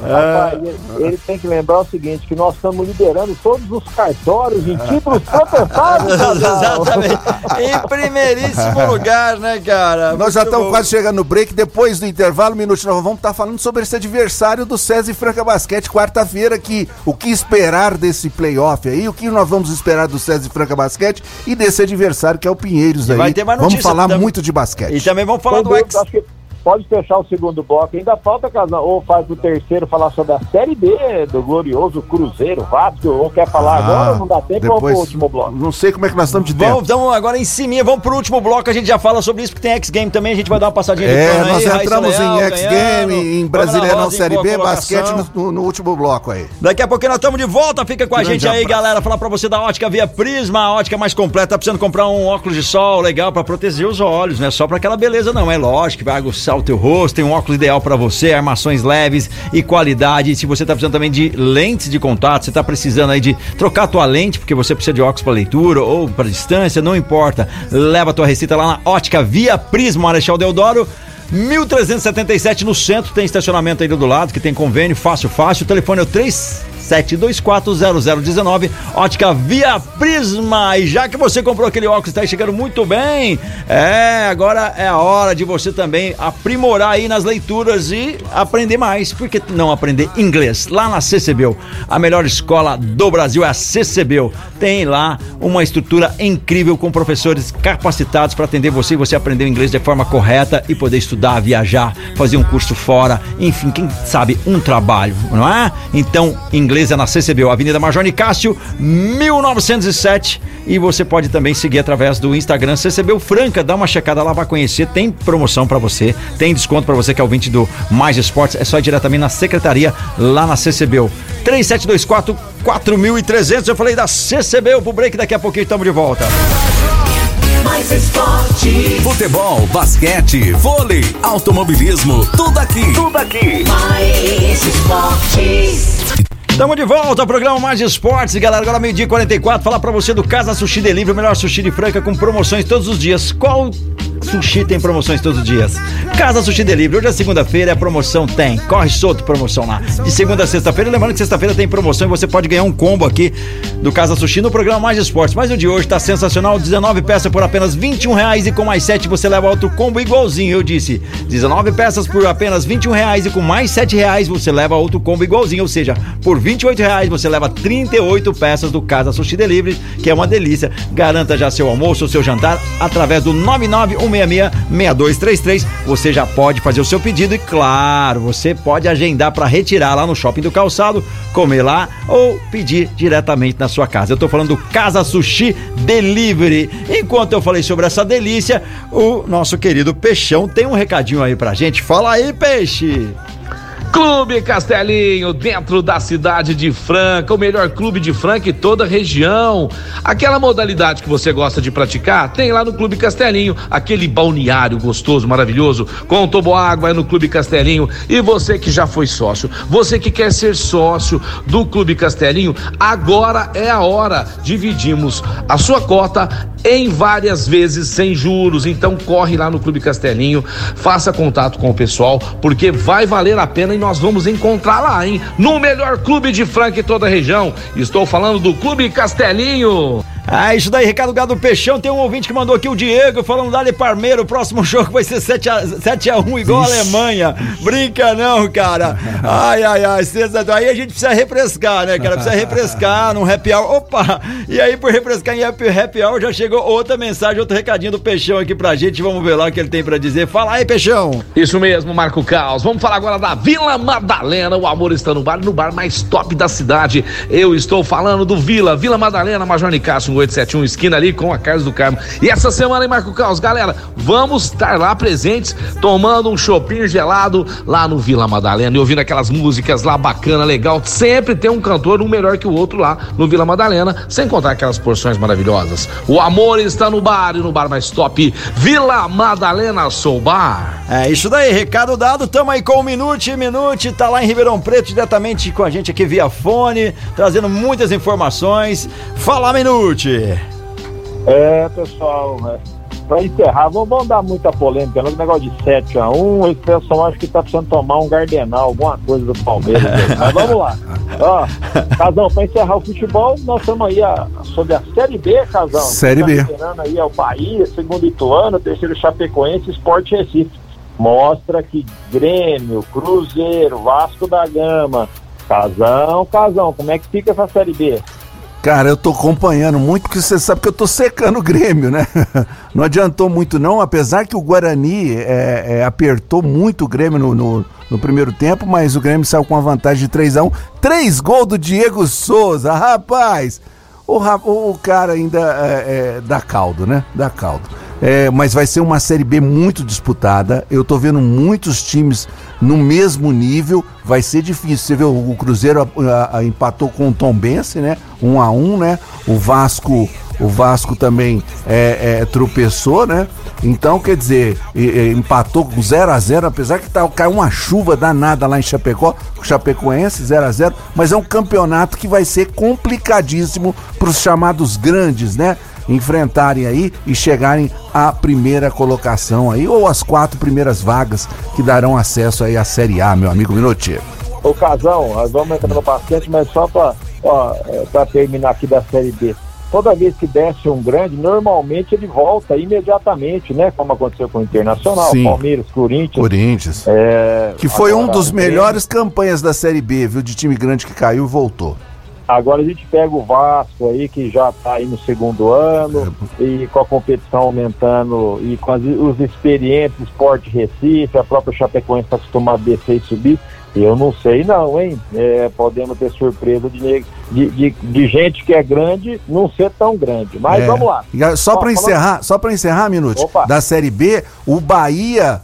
Rapaz, ele, ele tem que lembrar o seguinte, que nós estamos liderando todos os cartórios em títulos [laughs] protestados. Exatamente. Em primeiríssimo lugar, né, cara? Nós já Muito estamos bom. quase chegando no break. Depois do intervalo, minuto, nós vamos estar falando sobre esse adversário do César e Franca Basquete, quarta-feira, que o que esperar desse playoff aí, o que nós vamos esperar do César e Franca Basquete e desse adversário que é o Pinheiros E aí. vai ter mais vamos notícia falar tam- muito de basquete. E também vamos falar do ex. Pode fechar o segundo bloco. Ainda falta, Casal, ou faz o terceiro falar sobre a Série B do glorioso Cruzeiro, Vasco, ou quer falar Ah, agora, não dá tempo, ou pro último bloco. Não sei como é que nós estamos de tempo. Vamos, então, agora em cima, vamos pro último bloco, a gente já fala sobre isso, porque tem X-Game também, a gente vai dar uma passadinha de É, nós aí, entramos Leal em X Game, ganhando, em Brasileirão Série B, colocação. basquete no, no último bloco aí. Daqui a pouquinho nós estamos de volta, fica com a Grande gente aí, abraço. galera. Falar pra você da ótica via Prisma, a ótica mais completa. Tá precisando comprar um óculos de sol legal pra proteger os olhos, não é só pra aquela beleza, não. É lógico que vai aguçar o teu rosto, tem um óculos ideal pra você, armações leves e qualidade. Se você tá precisando também de lentes de contato, você tá precisando aí de trocar tua lente, porque você precisa de óculos pra leitura ou pra distância, não importa. Leva a tua receita lá na ótica via Prisma, Marechal Deodoro. 1377 no centro, tem estacionamento aí do lado, que tem convênio, fácil, fácil. O telefone é o 37240019, ótica via Prisma. E já que você comprou aquele óculos, está chegando muito bem, é, agora é a hora de você também aprimorar aí nas leituras e aprender mais. Por que não aprender inglês? Lá na CCBU, a melhor escola do Brasil é a CCBU. Tem lá uma estrutura incrível com professores capacitados para atender você e você aprender o inglês de forma correta e poder estudar, viajar, fazer um curso fora, enfim, quem sabe um trabalho, não é? Então, inglês é na CCBU, Avenida Major Nicásio, 1907. E você pode também seguir através do Instagram CCBU Franca, dá uma checada lá, vai conhecer, tem promoção para você, tem desconto para você que é ouvinte do Mais Esportes, é só ir diretamente na secretaria lá na CCBU. 3724 4300. Eu falei da CCBU pro break, daqui a pouquinho estamos de volta. Mais esporte. Futebol, basquete, vôlei, automobilismo, tudo aqui. Tudo aqui. Mais esportes. Estamos de volta ao programa Mais Esportes, galera. Agora meio-dia e 44. Falar pra você do Casa Sushi Delivery, o melhor sushi de Franca com promoções todos os dias. Qual Sushi tem promoções todos os dias. Casa Sushi Delivery, hoje é segunda-feira, é promoção tem. Corre solto promoção lá. De segunda a sexta-feira, lembrando que sexta-feira tem promoção e você pode ganhar um combo aqui do Casa Sushi no programa Mais Esportes. Mas o de hoje tá sensacional, 19 peças por apenas 21 reais e com mais 7 você leva outro combo igualzinho, eu disse. 19 peças por apenas 21 reais e com mais 7 reais você leva outro combo igualzinho, ou seja, por 28 reais você leva 38 peças do Casa Sushi Delivery, que é uma delícia. Garanta já seu almoço ou seu jantar através do 991666233. Você já pode fazer o seu pedido e, claro, você pode agendar para retirar lá no Shopping do Calçado, comer lá ou pedir diretamente na sua casa. Eu tô falando do Casa Sushi Delivery. Enquanto eu falei sobre essa delícia, o nosso querido Peixão tem um recadinho aí pra gente. Fala aí, peixe! Clube Castelinho, dentro da cidade de Franca, o melhor clube de Franca e toda a região. Aquela modalidade que você gosta de praticar, tem lá no Clube Castelinho, aquele balneário gostoso, maravilhoso, com toboágua é no Clube Castelinho. E você que já foi sócio, você que quer ser sócio do Clube Castelinho, agora é a hora. Dividimos a sua cota em várias vezes sem juros. Então corre lá no Clube Castelinho, faça contato com o pessoal, porque vai valer a pena e nós vamos encontrar lá, hein? No melhor clube de Franca e toda a região. Estou falando do Clube Castelinho. Ah, isso daí, recado gado do Peixão. Tem um ouvinte que mandou aqui o Diego falando Dali Parmeiro. O próximo [laughs] jogo vai ser 7x1 igual Ixi. a Alemanha. Brinca não, cara. Ai, ai, ai. Aí a gente precisa refrescar, né, cara? Precisa refrescar num happy hour. Opa! E aí, por refrescar em happy, happy hour, já chegou outra mensagem, outro recadinho do Peixão aqui pra gente. Vamos ver lá o que ele tem pra dizer. Fala aí, Peixão. Isso mesmo, Marco Caos. Vamos falar agora da Vila Madalena. O amor está no bar, no bar mais top da cidade. Eu estou falando do Vila, Vila Madalena, Major Nicasso, 871, esquina ali com a Carlos do Carmo. E essa semana, hein, Marco Caos? Galera, vamos estar lá presentes, tomando um chopinho gelado lá no Vila Madalena e ouvindo aquelas músicas lá bacana, legal. Sempre tem um cantor, um melhor que o outro lá no Vila Madalena, sem contar aquelas porções maravilhosas. O amor está no bar e no bar mais top, Vila Madalena Sou Bar. É isso daí, recado dado. Tamo aí com o Minute, Minute, tá lá em Ribeirão Preto, diretamente com a gente aqui via fone, trazendo muitas informações. Fala, Minute! É, pessoal, é, para encerrar, vamos, vamos dar muita polêmica, não, negócio de 7x1, esse pessoal acho que tá precisando tomar um Gardenal, alguma coisa do Palmeiras. [laughs] Mas vamos lá. Ó, Casão, para encerrar o futebol, nós estamos aí a, sobre a Série B, Casão. Série B. Tá aí é o Bahia, segundo Ituano, terceiro Chapecoense, Sport Recife. Mostra que Grêmio, Cruzeiro, Vasco da Gama, Casão, Casão, como é que fica essa Série B? Cara, eu tô acompanhando muito, porque você sabe que eu tô secando o Grêmio, né? [laughs] Não adiantou muito, não, apesar que o Guarani é, é, apertou muito o Grêmio no, no, no, primeiro tempo, mas o Grêmio saiu com uma vantagem de 3 a 1 Três gols do Diego Souza, rapaz! O, o cara ainda é, é, dá caldo, né? Dá caldo. É, mas vai ser uma Série B muito disputada. Eu tô vendo muitos times no mesmo nível. Vai ser difícil. Você vê, o Cruzeiro a, a, empatou com o Tom Bense, né? Um a um, né? O Vasco, o Vasco também é, é, tropeçou, né? Então, quer dizer, empatou com 0 a 0 apesar que tá, caiu uma chuva danada lá em Chapecó, o Chapecoense 0 a 0 mas é um campeonato que vai ser complicadíssimo para os chamados grandes, né? Enfrentarem aí e chegarem à primeira colocação aí, ou as quatro primeiras vagas que darão acesso aí à Série A, meu amigo Minuti. Ô Casão, nós vamos entrar no bastante, mas só para terminar aqui da Série B. Toda vez que desce um grande, normalmente ele volta imediatamente, né? Como aconteceu com o Internacional, Sim. Palmeiras, Corinthians. Corinthians. É, que foi um dos melhores campanhas da Série B, viu? De time grande que caiu e voltou. Agora a gente pega o Vasco aí, que já está aí no segundo ano, é. e com a competição aumentando, e com as, os experientes, Esporte Recife, a própria Chapecoense está acostumada a descer e subir. Eu não sei não, hein? É, podemos ter surpresa de, de, de, de, gente que é grande não ser tão grande. Mas é. vamos lá. Só para encerrar, só para encerrar, minuto, Opa. da Série B, o Bahia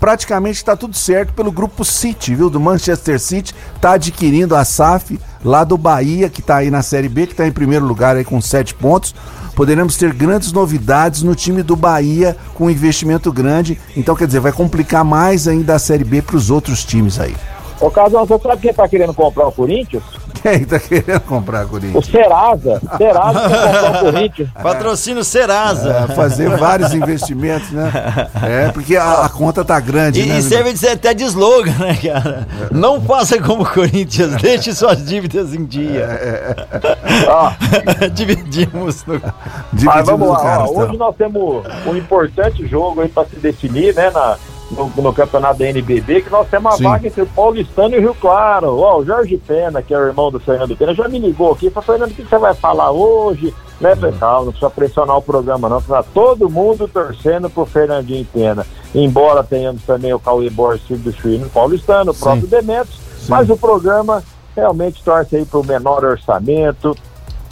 praticamente está tudo certo pelo grupo City, viu? Do Manchester City, está adquirindo a SAF lá do Bahia, que está aí na Série B, que está em primeiro lugar aí com sete pontos. Poderemos ter grandes novidades no time do Bahia com investimento grande. Então, quer dizer, vai complicar mais ainda a Série B para os outros times aí. Ô, Casal, você sabe quem está querendo comprar o Corinthians? Quem tá querendo comprar O Corinthians? Serasa, Serasa quer comprar o [laughs] Corinthians. Patrocínio Serasa. É, fazer vários investimentos, né? [laughs] É, porque a, a conta tá grande, E, né? e serve de até de slogan, né, cara? Não faça como o Corinthians, [laughs] deixe suas dívidas em dia. Dividimos no. Mas vamos lá, ó, hoje nós temos um importante jogo aí para se definir, né, na, no, no campeonato da NBB, que nós temos uma Sim. vaga entre o Paulistano e o Rio Claro. Ó, o Jorge Pena, que é o irmão do Fernando Pena, já me ligou aqui e falou, Fernando, o que você vai falar hoje? Né, falei, calma, não precisa pressionar o programa não, tá todo mundo torcendo pro Fernandinho Pena. Embora tenhamos também o Cauê Borges, filho do Chuíno Paulistano, o próprio Demetrios, mas o programa realmente torce aí pro menor orçamento,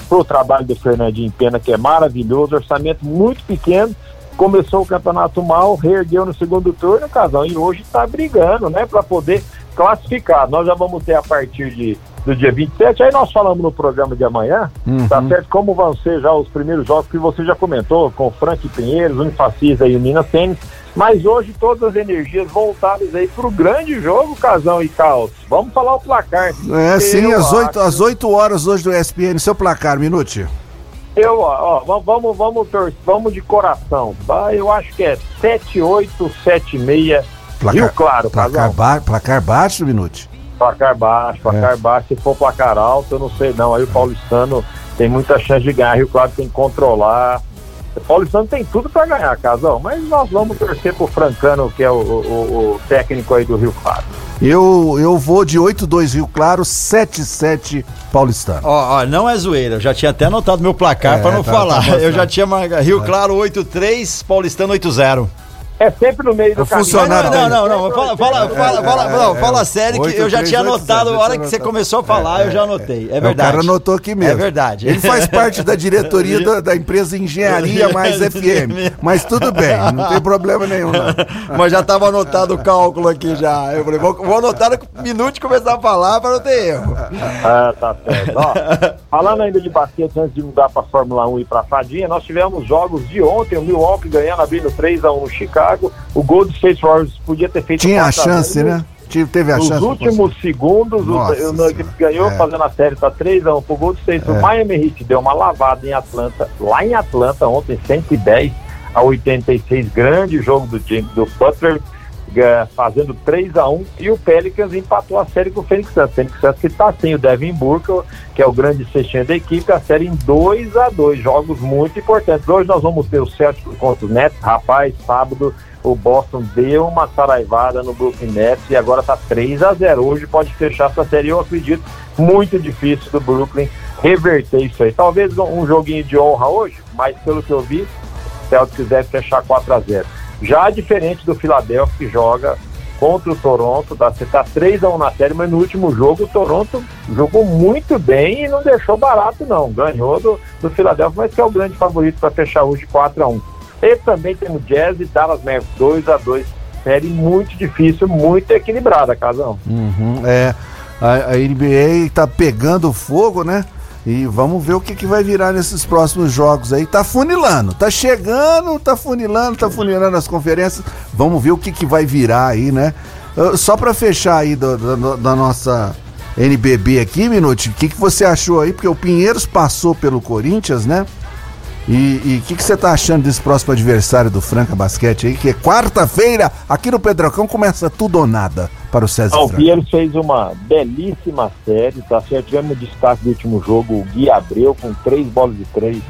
pro trabalho do Fernandinho Pena, que é maravilhoso, orçamento muito pequeno. Começou o campeonato mal, reergueu no segundo turno, casal, e hoje está brigando, né, para poder classificar. Nós já vamos ter a partir de, do dia 27, aí nós falamos no programa de amanhã, Uhum. tá certo? Como vão ser já os primeiros jogos que você já comentou, com o Frank Pinheiros, Unifacisa e o Minas Tênis. Mas hoje todas as energias voltadas aí pro grande jogo, Casão e Caos. Vamos falar o placar. É, sim, às acho- 8, às 8 horas hoje do ESPN. Seu placar, Minute. Eu, ó, ó, vamos, vamos, vamos, de coração. tá? Eu acho que é 7-8, 7-6. Rio Claro, placar, ba placar baixo, Minute. Placar baixo, placar baixo. Se for placar alto, eu não sei não. Aí o paulistano tem muita chance de ganhar. Rio Claro tem que controlar. O paulistano tem tudo para ganhar, casal. Mas nós vamos torcer pro Francano, que é o, o- o técnico aí do Rio Claro. Eu, eu vou de 8-2 Rio Claro, 7-7 Paulistano. Ó, ó, não é zoeira, eu já tinha até anotado meu placar É, pra não tá- falar. tá [laughs] eu já tinha marcado Rio Claro 8-3, Paulistano 8-0. É sempre no meio do O funcionário Não, não, não, fala, fala, fala, fala, não, fala sério que eu já 8-3, tinha anotado, a 8-0, hora que você começou a falar, eu já anotei. É O verdade. cara anotou aqui mesmo. É verdade. Ele faz parte da diretoria [laughs] da, da empresa Engenharia [laughs] mais FM. Mas tudo bem, não tem problema nenhum. Não. [laughs] Mas já tava anotado o cálculo aqui já. Eu falei, vou, vou anotar no minuto e começar a falar para não ter erro. Ah, tá certo. Ó, falando ainda de basquete, antes de mudar para Fórmula 1 e para Fadinha, nós tivemos jogos de ontem, o Milwaukee ganhando, abrindo 3x1 no Chicago, o Golden State Warriors podia ter feito Tinha a 4 chance, né? Teve a Nos chance. últimos segundos, o, Nossa o Nuggets ganhou É. fazendo a série, tá 3x1 pro Golden State. O É. Miami Heat deu uma lavada em Atlanta, lá em Atlanta ontem, 110 a 86, grande jogo do, James, do Butler, fazendo 3x1 e o Pelicans empatou a série com o Phoenix Suns. Phoenix Suns que tá sem o Devin Booker, que é o grande cestinha da equipe, a série em 2x2, jogos muito importantes. Hoje nós vamos ter o Celtics contra os Nets, rapaz, sábado o Boston deu uma saraivada no Brooklyn Nets e agora tá 3 a 0 Hoje pode fechar essa série. Eu acredito muito difícil do Brooklyn reverter isso aí. Talvez um joguinho de honra hoje, mas pelo que eu vi, o Celtics deve fechar 4 a 0 Já diferente do Philadelphia que joga contra o Toronto, tá? Você tá 3 a 1 na série, mas no último jogo o Toronto jogou muito bem e não deixou barato não. Ganhou do, do Philadelphia, mas que é o grande favorito para fechar hoje 4 a 1 e também temos Jazz e Dallas Mavericks 2 a 2 Série muito difícil, muito equilibrada, Casão. Uhum, é, a, a NBA tá pegando fogo, né? E vamos ver o que, que vai virar nesses próximos jogos aí. Tá funilando, tá chegando, tá funilando, tá funilando as conferências. Vamos ver o que, que vai virar aí, né? Ah, Só pra fechar aí do- do- da nossa NBB aqui, Minuti, o que, que você achou aí? Porque o Pinheiros passou pelo Corinthians, né? E o que, que você tá achando desse próximo adversário do Franca Basquete aí? Que é quarta-feira, aqui no Pedrocão, começa tudo ou nada para o César O Franca. Fez uma belíssima série, tá certo? Tivemos destaque do último jogo, o Gui Abreu, com três bolas de três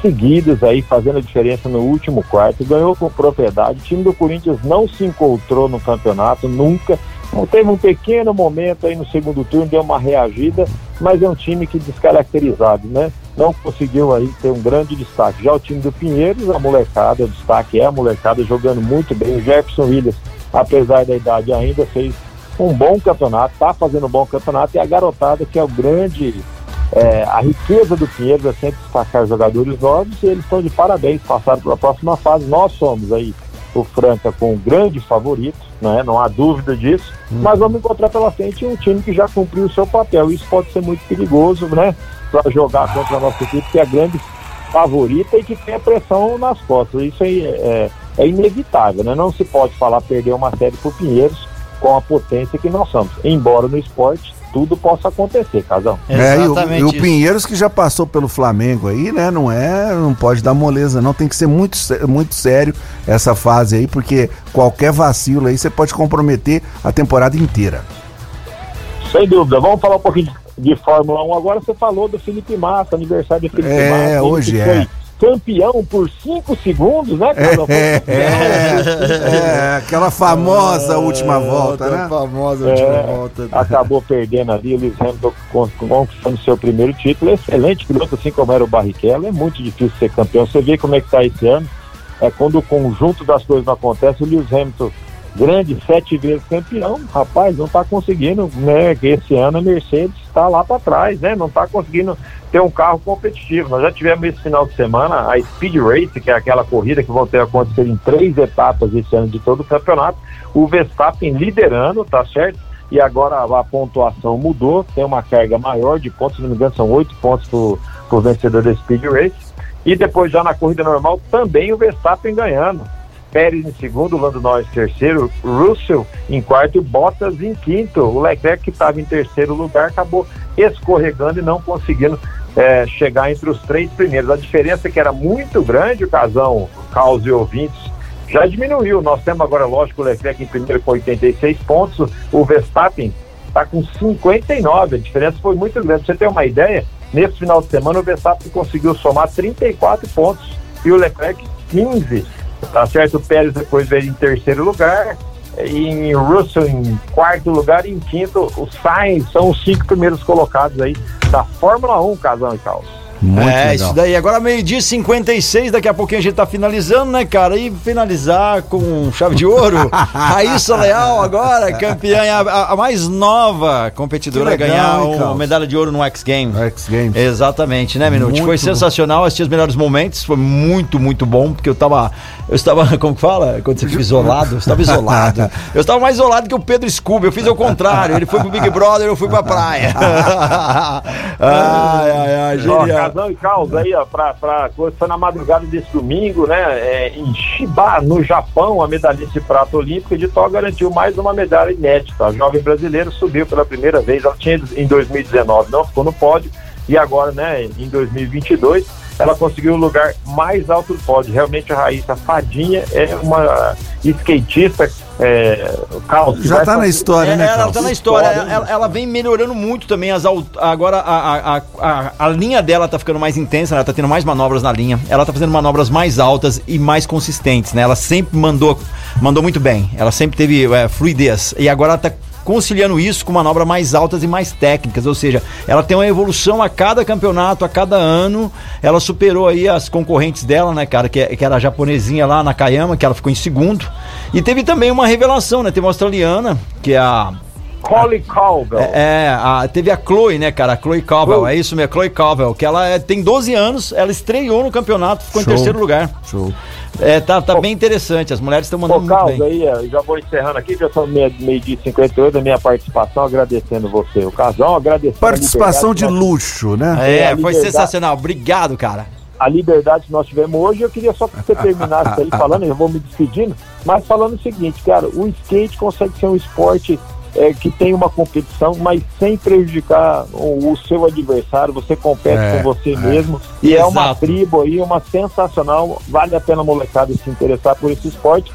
seguidas aí, fazendo a diferença no último quarto, ganhou com propriedade. O time do Corinthians não se encontrou no campeonato, nunca. Então, Teve um pequeno momento aí no segundo turno, deu uma reagida, mas é um time que descaracterizado, né? Não conseguiu aí ter um grande destaque. Já o time do Pinheiros, a molecada, o destaque é a molecada jogando muito bem. O Jefferson Williams, apesar da idade ainda, fez um bom campeonato, está fazendo um bom campeonato, e a garotada que é o grande, é, a riqueza do Pinheiros é sempre destacar jogadores novos, e eles estão de parabéns, passaram para a próxima fase. Nós somos aí o Franca com um grande favorito, né? não há dúvida disso, mas vamos encontrar pela frente um time que já cumpriu o seu papel. Isso pode ser muito perigoso, né? Para jogar contra a nossa equipe, que é a grande favorita e que tem a pressão nas costas. Isso aí é, é inevitável, né? Não se pode falar perder uma série para o Pinheiros, com a potência que nós somos. Embora no esporte tudo possa acontecer, Casão. É, e o, e o Pinheiros que já passou pelo Flamengo aí, né? Não é, não pode dar moleza, não. Tem que ser muito, muito sério essa fase aí, porque qualquer vacilo aí você pode comprometer a temporada inteira. Sem dúvida. Vamos falar um pouquinho de, de Fórmula 1 agora. Você falou do Felipe Massa, aniversário de Felipe É, Massa. ele hoje que é. Foi campeão por 5 segundos, né, Casão? Foi É, campeão, [laughs] é, é, aquela famosa última volta, né? famosa É, acabou perdendo ali, o Lewis Hamilton con- conquistando seu primeiro título. Excelente piloto, assim como era o Barrichello. É muito difícil ser campeão. Você vê como é que tá esse ano. É quando o conjunto das coisas não acontece. O Lewis Hamilton, grande, sete vezes campeão, rapaz, não tá conseguindo, né? Que esse ano a Mercedes está lá para trás, né? Não tá conseguindo ter um carro competitivo. Nós já tivemos esse final de semana a Speed Race, que é aquela corrida que vão ter acontecer em três etapas esse ano de todo o campeonato. O Verstappen liderando, tá certo? E agora a, pontuação mudou, tem uma carga maior de pontos, se não me engano, são oito pontos pro, pro vencedor da Speed Race. E depois já na corrida normal também o Verstappen ganhando. Pérez em segundo, Lando Norris em terceiro, Russell em quarto e Bottas em quinto. O Leclerc que estava em terceiro lugar acabou escorregando e não conseguindo eh, chegar entre os três primeiros. A diferença é que era muito grande, o casão, Caos e ouvintes, já diminuiu. Nós temos agora, lógico, o Leclerc em primeiro com 86 pontos, o Verstappen está com 59. A diferença foi muito grande. Você ter uma ideia, nesse final de semana o Verstappen conseguiu somar 34 pontos e o Leclerc 15. Tá certo? O Pérez depois veio em terceiro lugar. E em Russell em quarto lugar e em quinto o Sainz são os cinco primeiros colocados aí da Fórmula 1, Casão e Caos. é, isso daí. Agora meio-dia e 56, daqui a pouquinho a gente tá finalizando, né, cara? E finalizar com chave de ouro. [laughs] Raíssa Leal agora, campeã, a, a mais nova competidora Que a legal, ganhar hein, uma medalha de ouro no X Games. X Games. Exatamente, né, Minuto? Muito Foi sensacional, assisti os melhores momentos, foi muito, muito bom, porque eu tava, eu estava, [laughs] como que fala? Quando você fica isolado, eu estava isolado. [laughs] Eu estava mais isolado que o Pedro Scooby, eu fiz o contrário, ele foi pro Big Brother, eu fui pra praia. [laughs] ai, ai, ai, Ó, genial. Casão e Caos aí, ó, pra, pra, foi na madrugada desse domingo, né, é, em Shiba, no Japão, a medalhista de prata olímpica de Tó garantiu mais uma medalha inédita. A jovem brasileira subiu pela primeira vez, ela tinha em 2019, não ficou no pódio, e agora, né, em 2022, ela conseguiu o lugar mais alto do pódio. Realmente a Raíssa Fadinha é uma skatista, é, Já vai tá na história, É, né, ela Carlos? tá na história, ela, ela vem melhorando muito também as agora a, a, a, a, linha dela tá ficando mais intensa, ela tá tendo mais manobras na linha, ela tá fazendo manobras mais altas e mais consistentes, né? Ela sempre mandou mandou muito bem, ela sempre teve é, fluidez e agora ela tá conciliando isso com manobras mais altas e mais técnicas, ou seja, ela tem uma evolução a cada campeonato, a cada ano, ela superou aí as concorrentes dela, né, cara, que, é- que era a japonesinha lá na Kayama, que ela ficou em segundo, e teve também uma revelação, né, teve uma australiana, que é a Holly Caldwell. é, é, a- teve a Chloe, né, cara? A Chloe Caldwell, é isso mesmo, Chloe Caldwell, que ela é- tem 12 anos, ela estreou no campeonato, ficou Show. em terceiro lugar. Show. É, tá, tá bem interessante, as mulheres estão mandando muito Carlos, bem. aí, já vou encerrando aqui, já são meio, meio dia e 58 da minha participação, agradecendo você. O Casão, agradecendo. a Participação de luxo, né? É, a foi sensacional, obrigado, cara. a liberdade que nós tivemos hoje, eu queria só que você terminasse aí falando, eu vou me despedindo, mas falando o seguinte, cara, o skate consegue ser um esporte é, que tem uma competição, mas sem prejudicar o, o seu adversário, você compete É, com você é. mesmo, e é uma Exato. tribo aí, uma sensacional, vale a pena a molecada se interessar por esse esporte,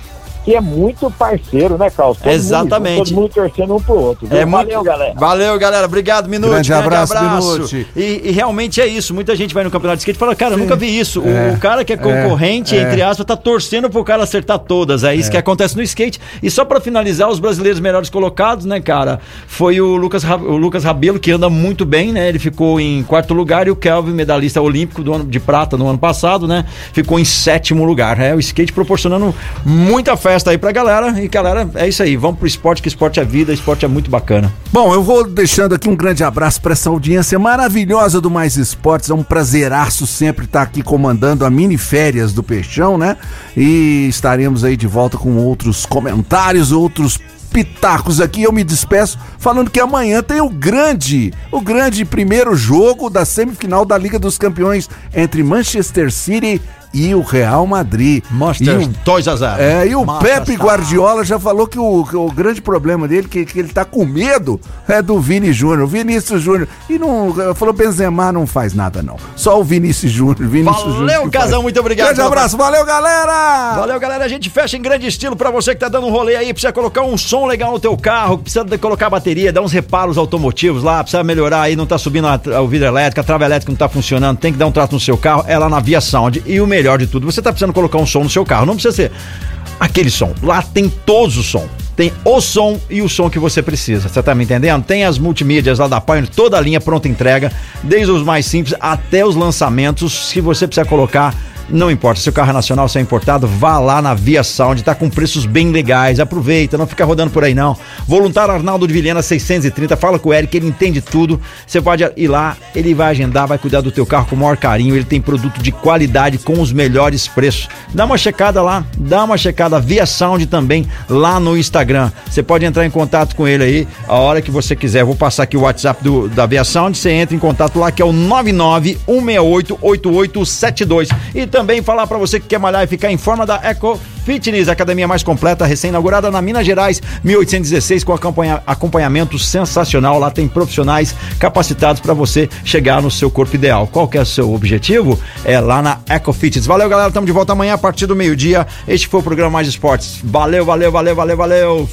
que é muito parceiro, né, Carlos? Todo Exatamente. Mundo, todo mundo torcendo um pro outro. viu? É muito... Valeu, galera. Valeu, galera. Obrigado, Minuto. Grande abraço, Minuti. E, e realmente é isso. Muita gente vai no campeonato de skate e fala, cara, eu nunca vi isso. O- É. O, cara que é concorrente, É. entre aspas, tá torcendo pro cara acertar todas. É isso que acontece no skate. E só pra finalizar, os brasileiros melhores colocados, né, cara? Foi o Lucas, o Lucas Rabelo, que anda muito bem, né? Ele ficou em quarto lugar e o Kelvin, medalhista olímpico do ano de prata no ano passado, né? Ficou em sétimo lugar. É o skate proporcionando muita festa aí pra galera. E galera, é isso aí. Vamos pro esporte, que esporte é vida, esporte é muito bacana. Bom, eu vou deixando aqui um grande abraço para essa audiência maravilhosa do Mais Esportes. É um prazeraço sempre estar aqui comandando a mini férias do Peixão, né? E estaremos aí de volta com outros comentários, outros pitacos aqui. Eu me despeço falando que amanhã tem o grande, o grande primeiro jogo da semifinal da Liga dos Campeões entre Manchester City e o Real Madrid. Monster e o, Toys R Us. é, e o Mostra Pepe Guardiola já falou que o, que o grande problema dele, que, que ele tá com medo, é do Vini Júnior, Vinícius Júnior. E não, falou Benzema não faz nada não. Só o Vinícius Júnior, Vinícius. Valeu, Casão, faz. muito obrigado. Grande abraço, valeu galera! Valeu, galera. A gente fecha em grande estilo pra você que tá dando um rolê aí, precisa colocar um som legal no teu carro, precisa colocar bateria, dar uns reparos automotivos lá, precisa melhorar aí, não tá subindo a, o vidro elétrico, a trava elétrica não tá funcionando, tem que dar um trato no seu carro, é lá na Via Sound. E o melhor de tudo, você tá precisando colocar um som no seu carro, não precisa ser aquele som. Lá tem todos os som. Tem o som e o som que você precisa. Você tá me entendendo? Tem as multimídias lá da Pioneer, toda a linha pronta entrega, desde os mais simples até os lançamentos. Se você precisar colocar não importa, se o carro é nacional, se é importado, vá lá na Via Sound, tá com preços bem legais. Aproveita, não fica rodando por aí não. Voluntário Arnaldo de Vilhena 630, fala com o Eric, ele entende tudo. Você pode ir lá, ele vai agendar, vai cuidar do teu carro com o maior carinho. Ele tem produto de qualidade com os melhores preços. Dá uma checada lá, dá uma checada Via Sound também lá no Instagram. Você pode entrar em contato com ele aí a hora que você quiser. Vou passar aqui o WhatsApp do, da Via Sound, você entra em contato lá que é o 991688872. E também falar pra você que quer malhar e ficar em forma da Eco Fitness, academia mais completa, recém-inaugurada na Minas Gerais, 1816, com acompanha- acompanhamento sensacional. Lá tem profissionais capacitados para você chegar no seu corpo ideal. Qual que é o seu objetivo? É lá na Eco Fitness. Valeu, galera. Estamos de volta amanhã a partir do meio-dia. Este foi o programa Mais Esportes. Valeu, valeu, valeu, valeu, valeu.